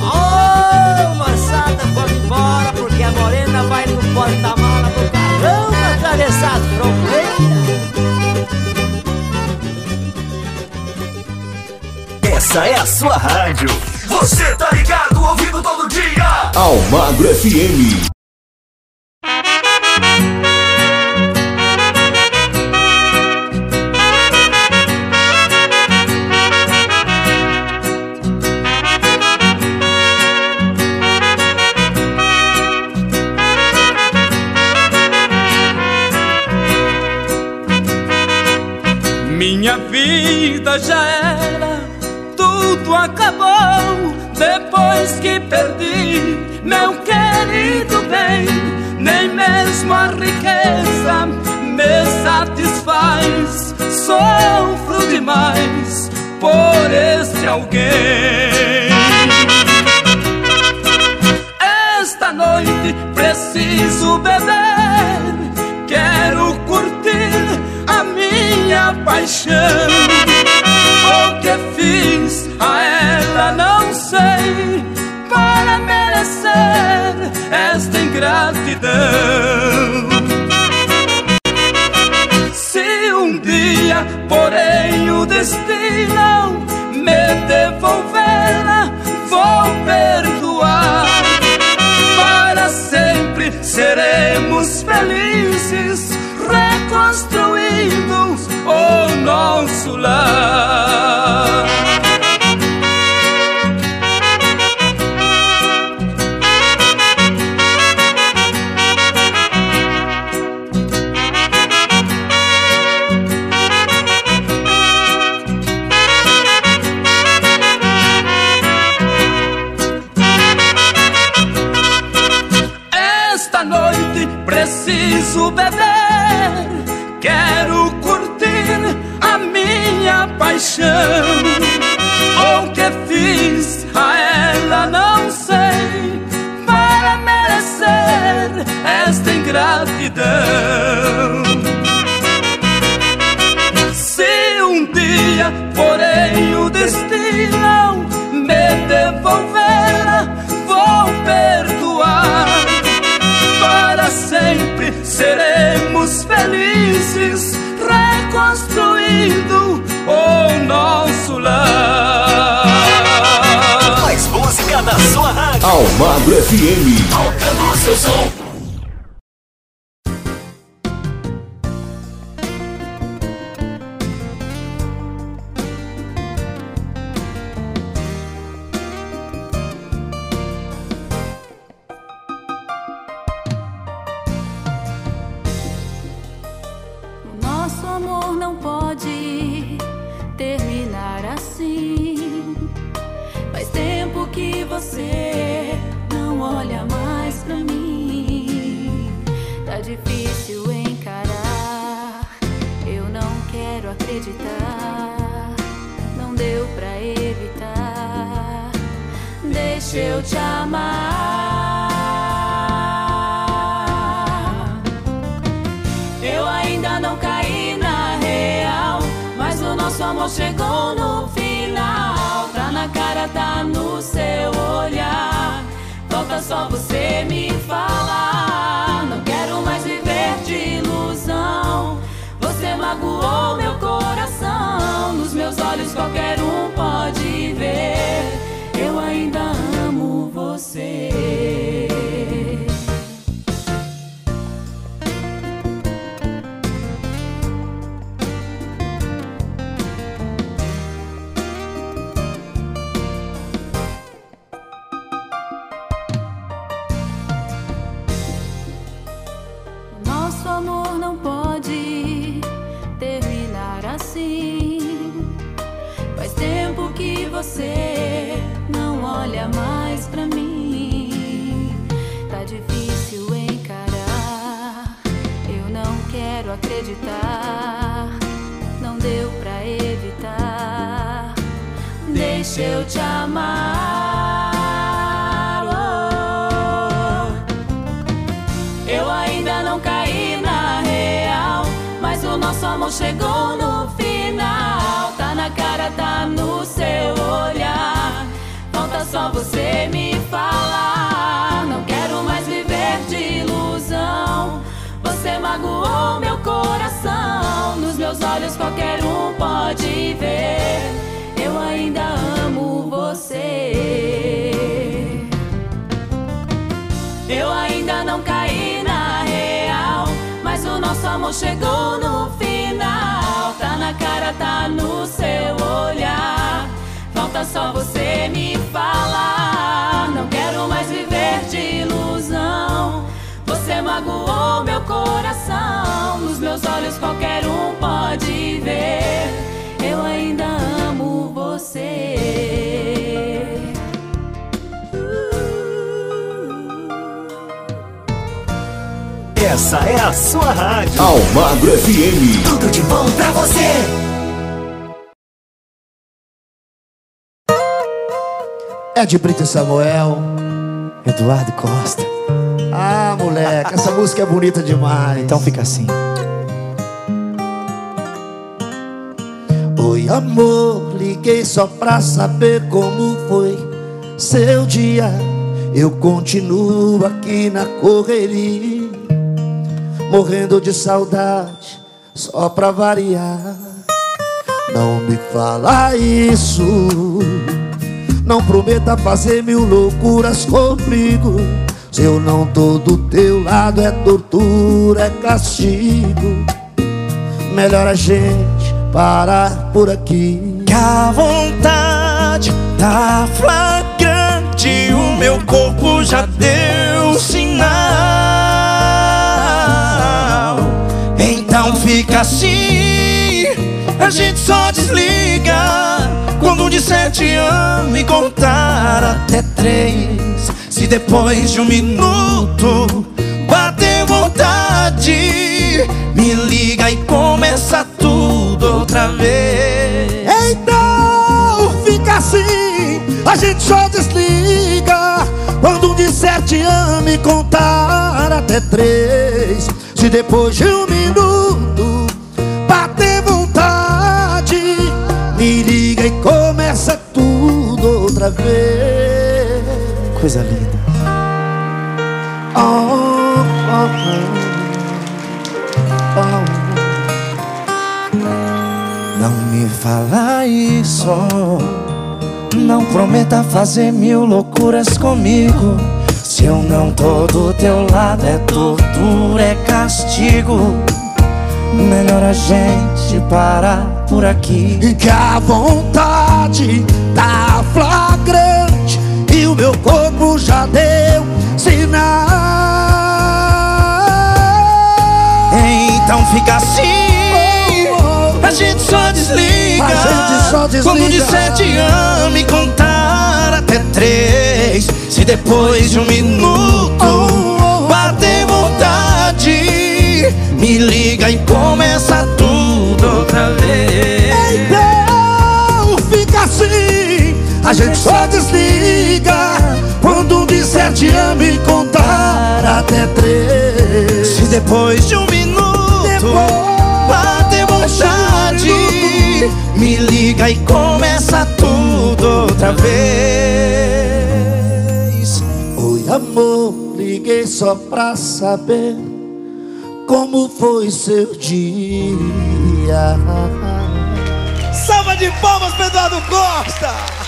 Oh, moçada, vamos embora Porque a morena vai no porta-mala do carrão Atravessar as fronteiras Essa é a sua rádio. Você tá ligado, ouvindo todo dia. Almagro FM. Minha vida já era, depois que perdi meu querido bem. Nem mesmo a riqueza me satisfaz, sofro demais por este alguém. Esta noite preciso beber, quero curtir a minha paixão. Que fiz a ela não sei para merecer esta ingratidão. Se um dia, porém, o destino me devolvê-la, vou perdoar. Para sempre seremos felizes, reconstruindo o nosso lar. Paixão. O que fiz a ela não sei para merecer esta ingratidão. Se um dia, porém, o destino me devolver, vou perdoar. Para sempre seremos felizes, reconstruindo o nosso lar. Mais música na sua rádio. Almagro FM. Tocando o seu som. Samuel, Eduardo Costa. Ah, moleque, essa música é bonita demais. Então fica assim. Oi, amor, liguei só pra saber como foi seu dia. Eu continuo aqui na correria, morrendo de saudade, só pra variar. Não me fala isso. Não prometa fazer mil loucuras comigo. Se eu não tô do teu lado, é tortura, é castigo. Melhor a gente parar por aqui. Que a vontade tá flagrante, o meu corpo já deu sinal. Então fica assim, a gente só desliga quando um disser te amo e contar até três. Se depois de um minuto bater vontade, me liga e começa tudo outra vez. Então fica assim, a gente só desliga quando um disser te amo e contar até três. Se depois de um minuto outra vez. Coisa linda. Oh, oh, oh. Não me fala isso. Não prometa fazer mil loucuras comigo. Se eu não tô do teu lado, é tortura, é castigo. Melhor a gente parar por aqui. E que a vontade tá flagrante e o meu corpo já deu sinal. Então fica assim, a gente só desliga. A gente só desliga. Quando disser te amo e contar até três. Se depois de um minuto bater vontade, me liga e começa tudo outra vez. Então fica assim, a gente só desliga quando disser te amo e contar até três. Se depois de um minuto bater vontade, me liga e começa tudo outra vez. Oi, amor, liguei só pra saber como foi seu dia. Salva de palmas, Pedro Costa!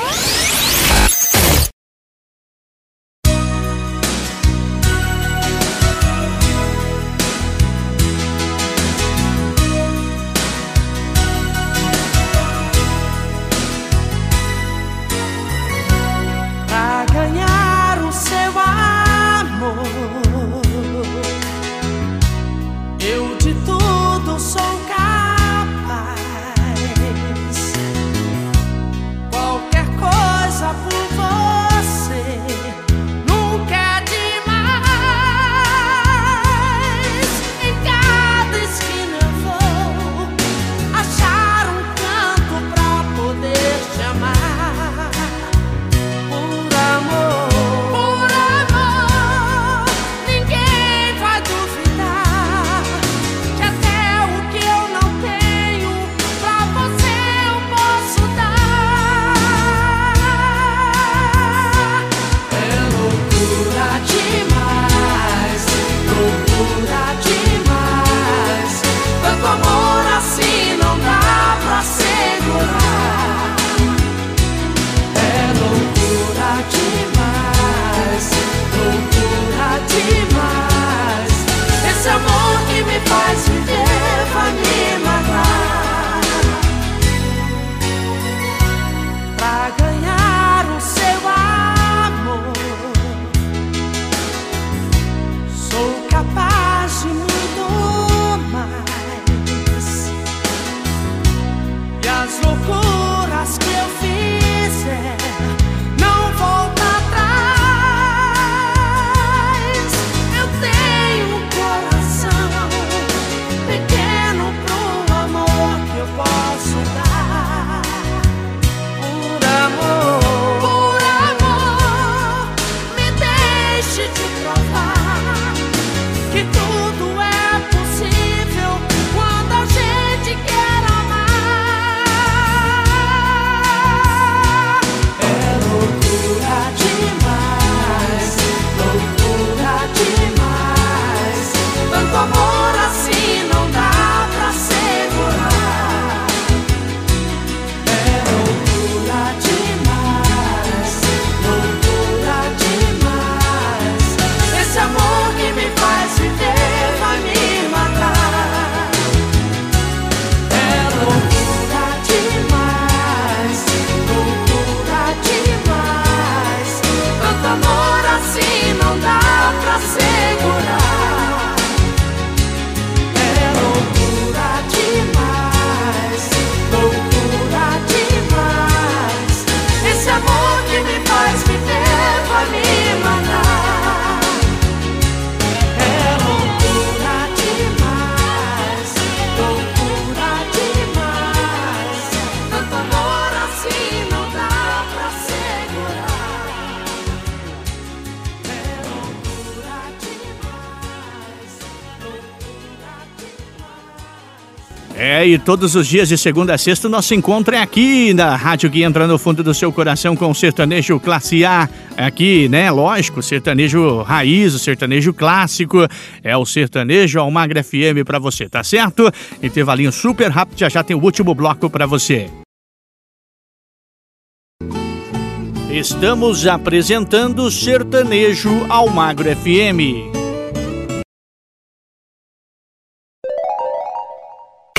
E todos os dias de segunda a sexta nosso encontro é aqui na rádio que entra no fundo do seu coração com o sertanejo classe A. Aqui, né? Lógico, sertanejo raiz, o sertanejo clássico. É o sertanejo Almagra FM pra você, tá certo? Intervalinho super rápido, já já tem o último bloco pra você. Estamos apresentando Sertanejo Almagro FM.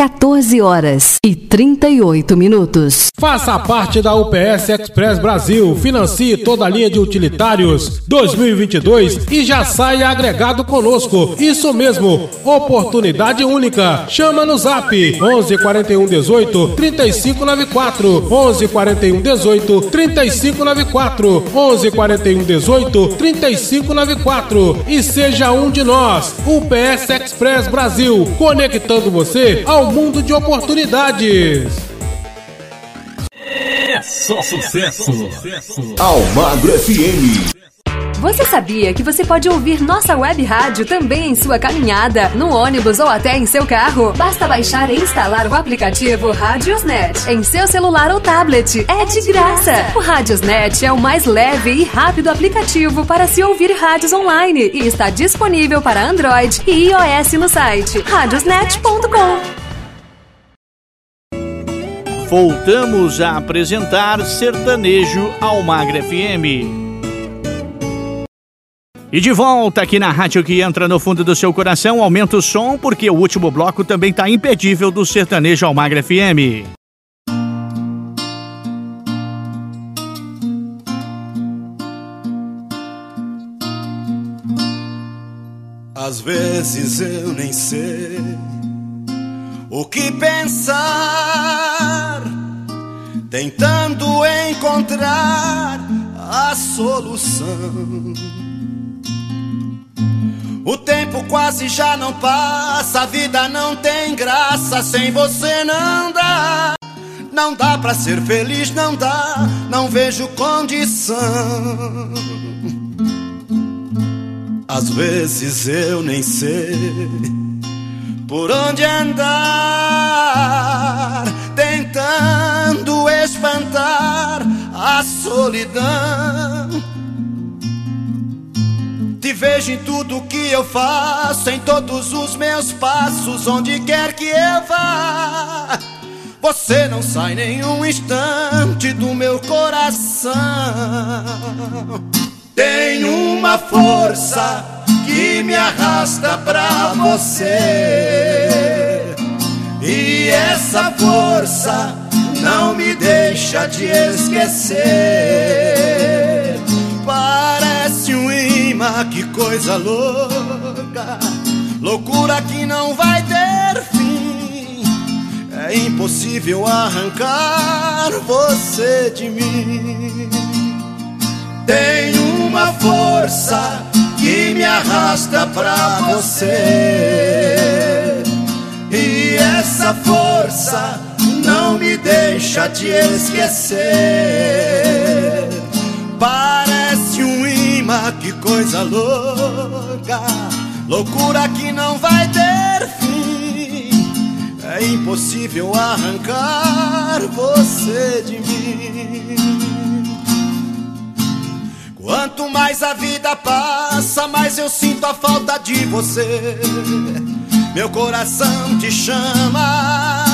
14 horas e 38 minutos. Faça parte da UPS Express Brasil, financie toda a linha de utilitários 2022 e já saia agregado conosco. Isso mesmo, oportunidade única. Chama no Zap 11 41 18 3594 11 41 18 3594 11 41 18 3594 e seja um de nós. UPS Express Brasil, conectando você ao mundo de oportunidades. É só sucesso. Almagro FM. Você sabia que você pode ouvir nossa web rádio também em sua caminhada, no ônibus ou até em seu carro? Basta baixar e instalar o aplicativo Radiosnet em seu celular ou tablet. É de graça! O Radiosnet é o mais leve e rápido aplicativo para se ouvir rádios online e está disponível para Android e iOS no site radiosnet.com. Voltamos a apresentar Sertanejo Almagra FM. E de volta aqui na rádio que entra no fundo do seu coração, aumenta o som porque o último bloco também está impedível do Sertanejo Almagra FM. Às vezes eu nem sei o que pensar, tentando encontrar a solução. O tempo quase já não passa, a vida não tem graça, sem você não dá. Não dá pra ser feliz, não dá, não vejo condição. Às vezes eu nem sei por onde andar, solidão. Te vejo em tudo que eu faço, em todos os meus passos, onde quer que eu vá. Você não sai nenhum instante do meu coração. Tem uma força que me arrasta pra você. E essa força não me deixa te esquecer. Parece um imã, que coisa louca. Loucura que não vai ter fim. É impossível arrancar você de mim. Tem uma força que me arrasta pra você. E essa força não me deixa te esquecer. Parece um imã, que coisa louca. Loucura que não vai ter fim. É impossível arrancar você de mim. Quanto mais a vida passa, mais eu sinto a falta de você. Meu coração te chama.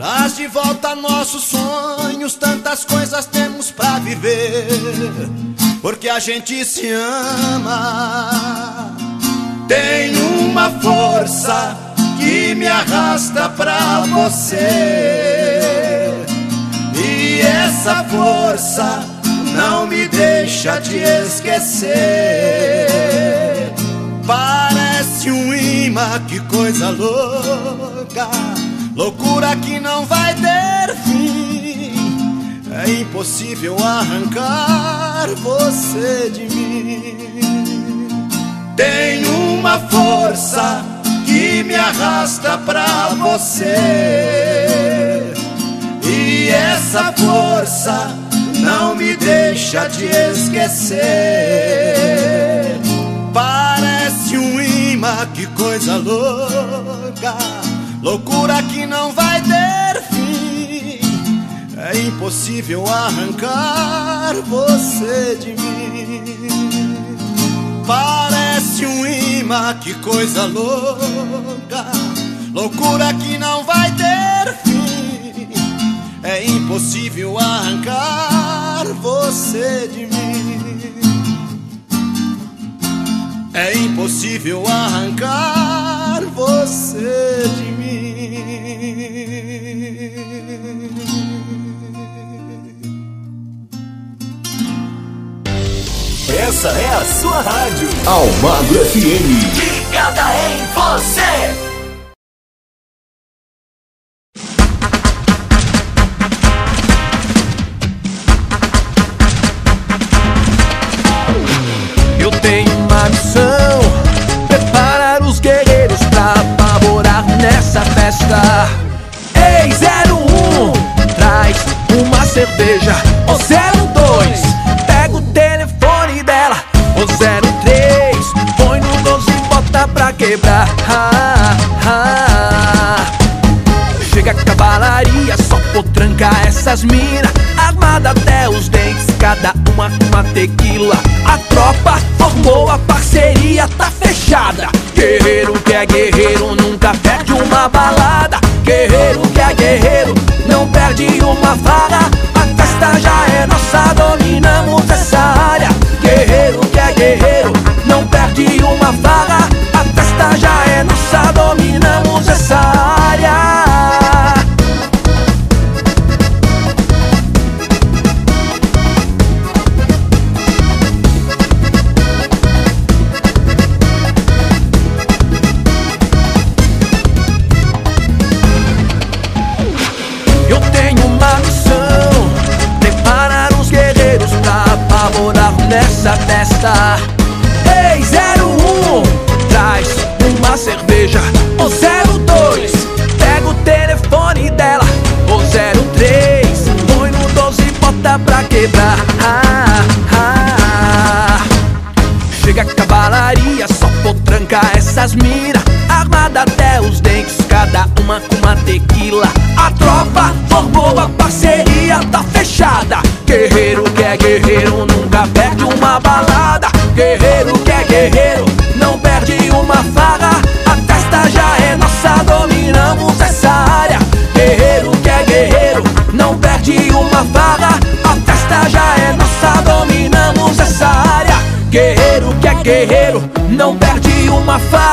Traz de volta nossos sonhos, tantas coisas temos pra viver. Porque a gente se ama. Tem uma força que me arrasta pra você. E essa força não me deixa te esquecer. Parece um imã, que coisa louca, loucura que não vai ter fim. É impossível arrancar você de mim. Tem uma força que me arrasta pra você. E essa força não me deixa te esquecer. Parece um imã, que coisa louca, loucura que não vai ter fim. É impossível arrancar você de mim. Parece um imã, que coisa louca, loucura que não vai ter fim. É impossível arrancar você de mim. É impossível arrancar você de mim. Essa é a sua rádio. Almagro FM. Ligada em você. Essas mina Armada até os dentes, cada uma com uma tequila. A tropa formou a parceria, tá fechada. Guerreiro que é guerreiro, nunca perde uma balada. Guerreiro que é guerreiro, não perde uma farra A festa já é nossa, dominamos uma farra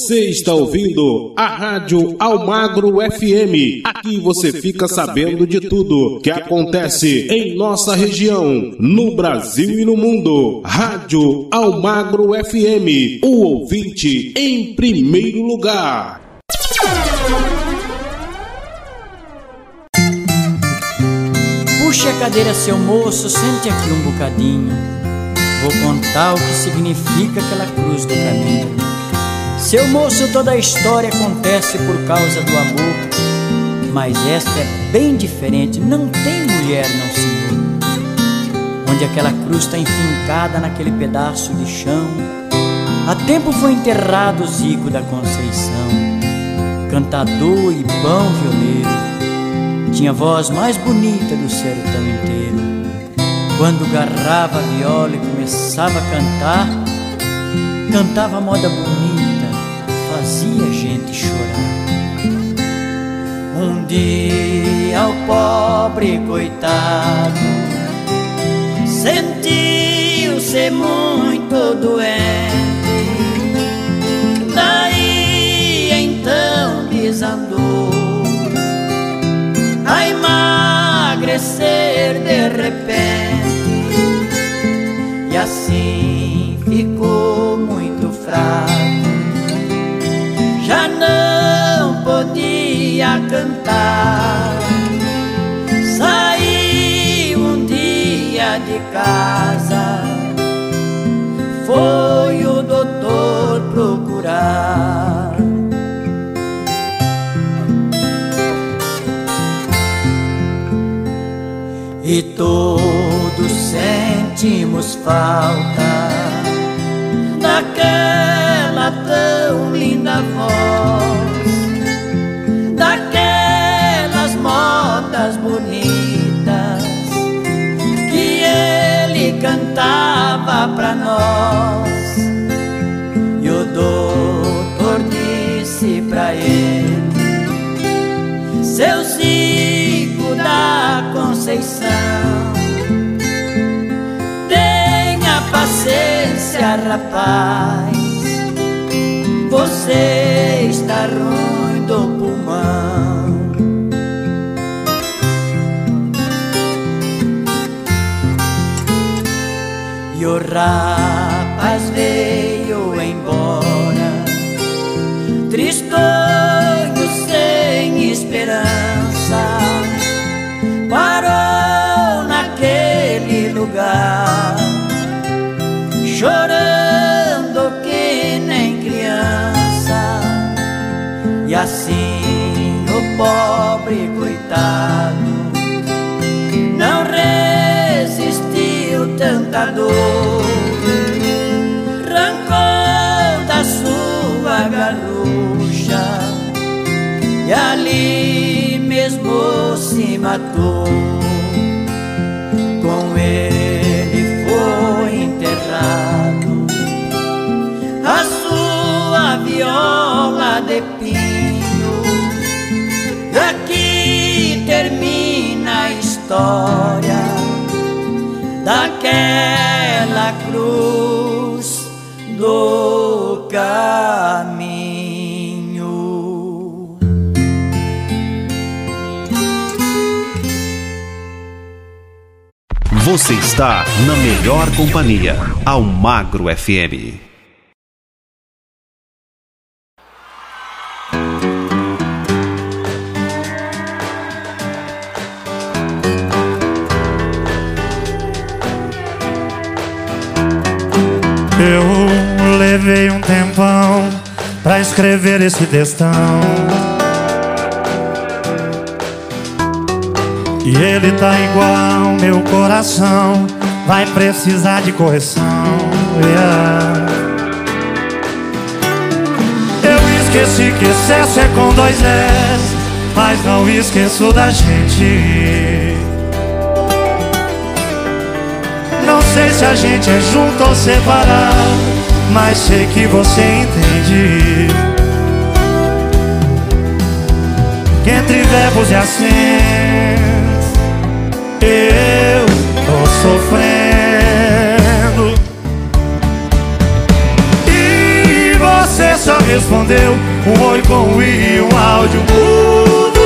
Você está ouvindo a Rádio Almagro FM. Aqui você fica sabendo de tudo que acontece em nossa região, no Brasil e no mundo. Rádio Almagro FM, o ouvinte em primeiro lugar. Puxe a cadeira, seu moço, sente aqui um bocadinho. Vou contar o que significa aquela cruz do caminho. Seu moço, toda a história acontece por causa do amor. Mas esta é bem diferente, não tem mulher, não senhor. Onde aquela cruz está enfincada naquele pedaço de chão. Há tempo foi enterrado o Zico da Conceição, cantador e bom violeiro. Tinha a voz mais bonita do sertão inteiro. Quando garrava a viola e começava a cantar, cantava moda bonita, fazia a gente chorar. Um dia o pobre coitado sentiu-se muito doente. Daí então desandou a emagrecer de repente e assim ficou muito fraco. Podia cantar. Saiu um dia de casa, foi o doutor procurar. e todos sentimos falta daquela tão linda voz, cantava pra nós. E o doutor disse pra ele: Seu Zico da Conceição, tenha paciência, rapaz. Você está ruim do pulmão. rapaz veio embora, tristonho sem esperança, parou naquele lugar, chorando que nem criança, e assim o pobre coitado. Dor. Rancou da sua garrucha e ali mesmo se matou. Com ele foi enterrado a sua viola de pinho. Daqui termina a história daquela cruz do caminho. Você está na melhor companhia, Almagro FM. Tempão pra escrever esse textão. E ele tá igual meu coração, vai precisar de correção. yeah. Eu esqueci que excesso é com dois S, mas não esqueço da gente. Não sei se a gente é junto ou separado, mas sei que você entende. Que entre verbos e acentos eu tô sofrendo. E você só respondeu um oi com um i e um áudio mudo.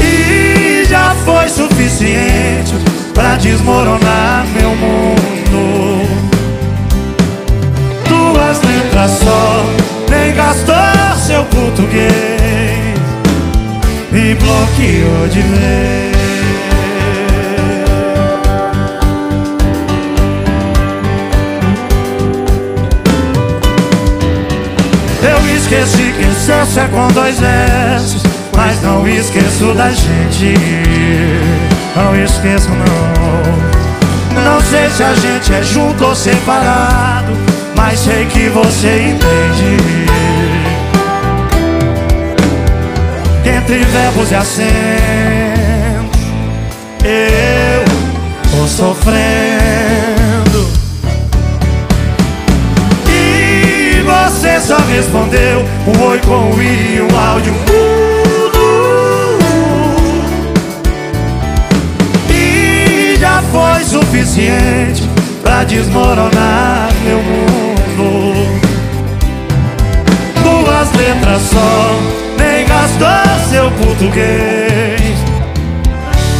E já foi suficiente pra desmoronar meu mundo. Duas letras só, nem gastou seu português. Me bloqueou de vez. Eu esqueci que excesso é com dois S Mas não esqueço da gente Não esqueço não. Não sei se a gente é junto ou separado Mas sei que você entende. Entre verbos e acentos Eu tô sofrendo. E você só respondeu um oi com um i um áudio foi suficiente pra desmoronar meu mundo. Duas letras só, nem gastou seu português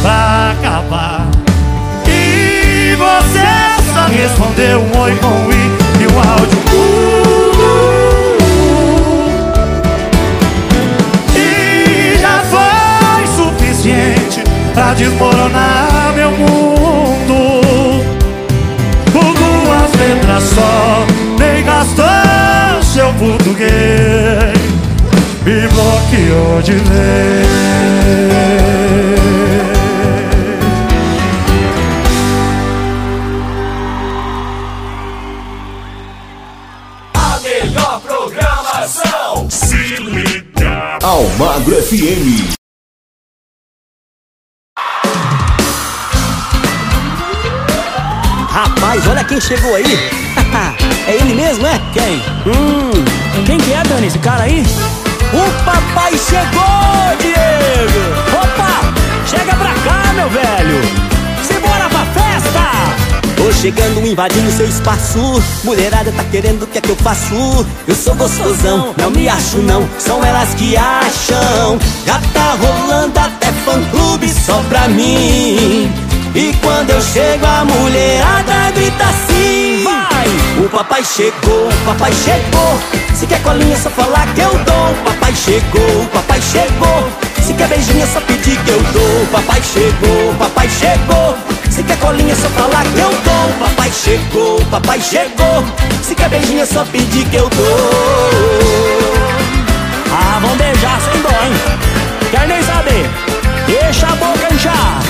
Pra acabar. E você só respondeu um oi com um i e um áudio. E já foi suficiente pra desmoronar meu mundo Por duas letras só, nem gastou seu português Me bloqueou de vez. Almagro FM. Olha quem chegou aí. [laughs] é ele mesmo, é? Quem? Hum, quem que é, Dani, esse cara aí? O papai chegou, Diego! Opa, chega pra cá, meu velho! Simbora pra festa! Tô chegando, invadindo seu espaço Mulherada tá querendo o que é que eu faço Eu sou gostosão, não me acho não São elas que acham Já tá rolando até fã-clube só pra mim E quando eu chego a mulherada grita assim. Vai! O papai chegou, o papai chegou. Se quer colinha só falar que eu dou. O papai chegou, o papai chegou. Se quer beijinho é só pedir que eu dou. O papai chegou, o papai chegou. Se quer colinha só falar que eu dou. Papai chegou, papai chegou. Se quer beijinho é só pedir que eu dou. Ah, vão beijar sem dó, hein? Quer nem saber? Deixa a boca inchar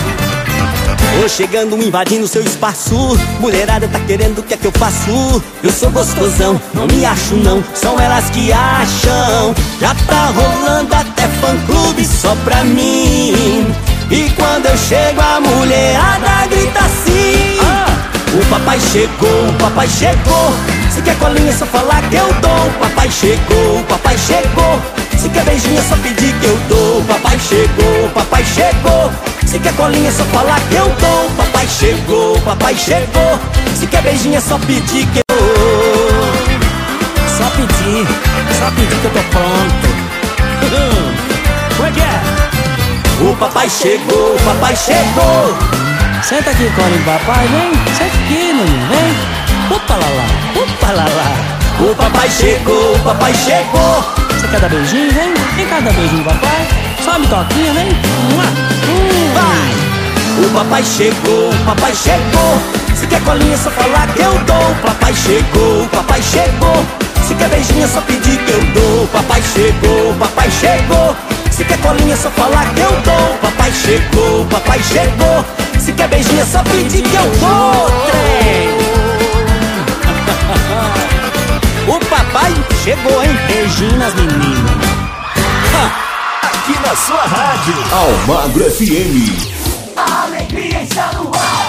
chegando, invadindo seu espaço. Mulherada tá querendo, o que é que eu faço? Eu sou gostosão, não me acho não. São elas que acham. Já tá rolando até fã-clube só pra mim. E quando eu chego a mulherada grita assim. O papai chegou, o papai chegou. Se quer colinha é só falar que eu dou. O papai chegou, o papai chegou se quer beijinho só pedir que eu dou. Papai chegou, papai chegou. Se quer colinha é só falar que eu dou. Papai chegou, papai chegou. Se quer beijinho é só pedir que eu dou. Só pedir, só pedir que eu tô pronto. [laughs] Como é que é? O papai chegou, o papai chegou. Senta aqui, colinho papai, vem. Senta aqui, menino, vem. Opa lá lá, opa lá lá. O papai chegou, o papai chegou dar beijinho, vem? Vem cá dar beijinho, papai. Sobe toquinha, vem. Hum. Vai! O papai chegou, o papai chegou. Se quer colinha, só falar que eu dou. O papai chegou, o papai chegou. Se quer beijinho, é só pedir que eu dou. O papai chegou, o papai chegou. Se quer colinha, só falar que eu dou. O papai chegou, o papai chegou. Se quer beijinho, é só pedir que eu dou. Trem! O papai chegou, hein? Beijinho nas meninas. Aqui na sua rádio. Almagro FM. A alegria está no ar.